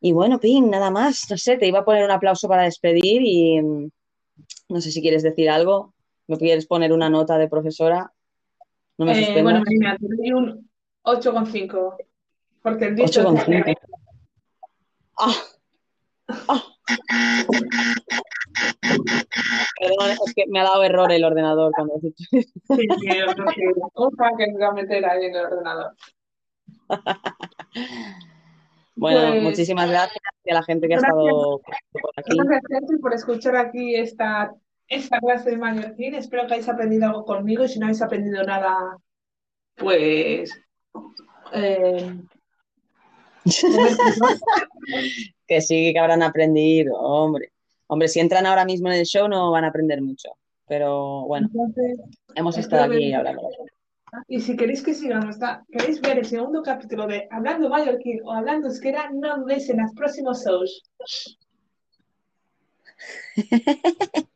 Y bueno, Ping, nada más, no sé, te iba a poner un aplauso para despedir y mm, no sé si quieres decir algo, me quieres poner una nota de profesora, no me Eh, bueno, Marina, te doy un 8,5. Porque el dicho 8,5. Ah, ah. Perdón, es que me ha dado error el ordenador cuando has dicho eso. Sí, sí, yo creo que opa, que me va a meter ahí en el ordenador. Bueno, Pues- muchísimas gracias y a la gente que ha estado por aquí. Gracias, por escuchar aquí esta, esta clase de mallorquín. Espero que hayáis aprendido algo conmigo y si no habéis aprendido nada, pues... eh, Que sí, que habrán aprendido, hombre. Hombre, si entran ahora mismo en el show no van a aprender mucho, pero bueno, entonces, hemos estado aquí hablando. Y si queréis que sigamos, queréis ver el segundo capítulo de Hablando Mallorquín o Hablando Euskera, no dudéis en los próximos shows.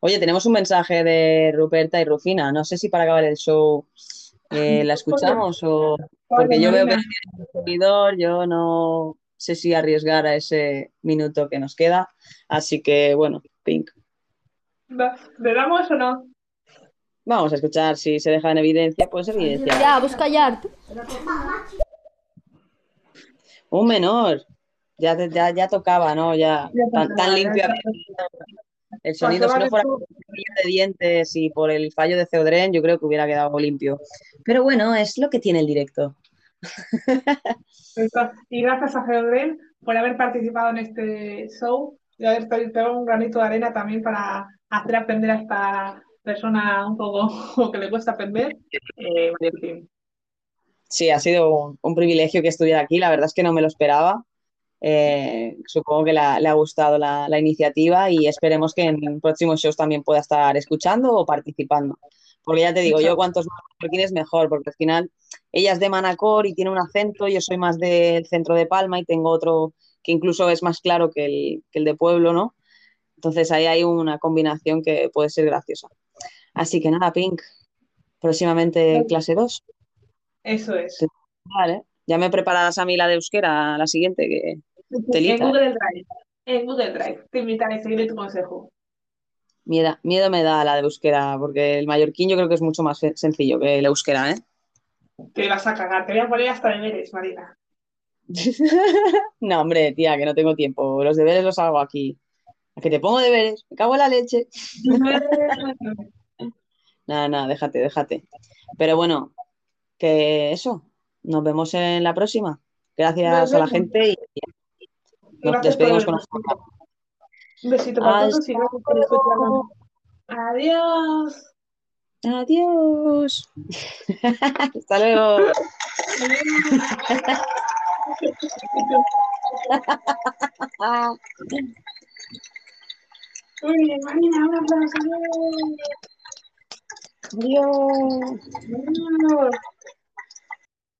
Oye, tenemos un mensaje de Ruperta y Rufina. No sé si para acabar el show eh, la escuchamos o porque yo veo que un servidor, yo no sé si arriesgar a ese minuto que nos queda. Así que bueno, Pink, ¿Le damos o no? vamos a escuchar si se deja en evidencia, pues evidencia. Ya, vos callarte. Un menor. Ya, ya, ya tocaba, ¿no? Ya tan, limpio. El sonido, si no fuera por de dientes y por el fallo de Ceodren, yo creo que hubiera quedado limpio. Pero bueno, es lo que tiene el directo. Y gracias a Geodren por haber participado en este show y haber pegado un granito de arena también para hacer aprender a esta persona un poco que le cuesta aprender. Eh. Sí, ha sido un, privilegio que estuviera aquí. La verdad es que no me lo esperaba. Eh, supongo que le ha gustado la, la iniciativa y esperemos que en próximos shows también pueda estar escuchando o participando. Porque ya te digo, yo cuantos más mallorquines mejor, porque al final ella es de Manacor y tiene un acento, yo soy más del centro de Palma y tengo otro que incluso es más claro que el, que el de pueblo, ¿no? Entonces ahí hay una combinación que puede ser graciosa. Así que nada, Pink, próximamente clase 2. Eso es. Vale, ya me prepararás a mí la de euskera, la siguiente, que En telita. ¿eh? Google Drive. En Google Drive. Te invitaré a seguir tu consejo. Miedo, miedo me da la de euskera, porque el mallorquín yo creo que es mucho más sencillo que el euskera, ¿eh? Te vas a cagar. Te voy a poner hasta deberes, Marina. No, hombre, tía, que no tengo tiempo. Los deberes los hago aquí. ¿A que te pongo deberes? Me cago en la leche. Nada, nada, déjate, déjate. Pero bueno, que eso. Nos vemos en la próxima. Gracias a la gente y nos Gracias despedimos con habernos Un besito para Hasta todos y gracias por escucharnos. Adiós. Adiós. Hasta luego. Aplauso. Adiós. Adiós.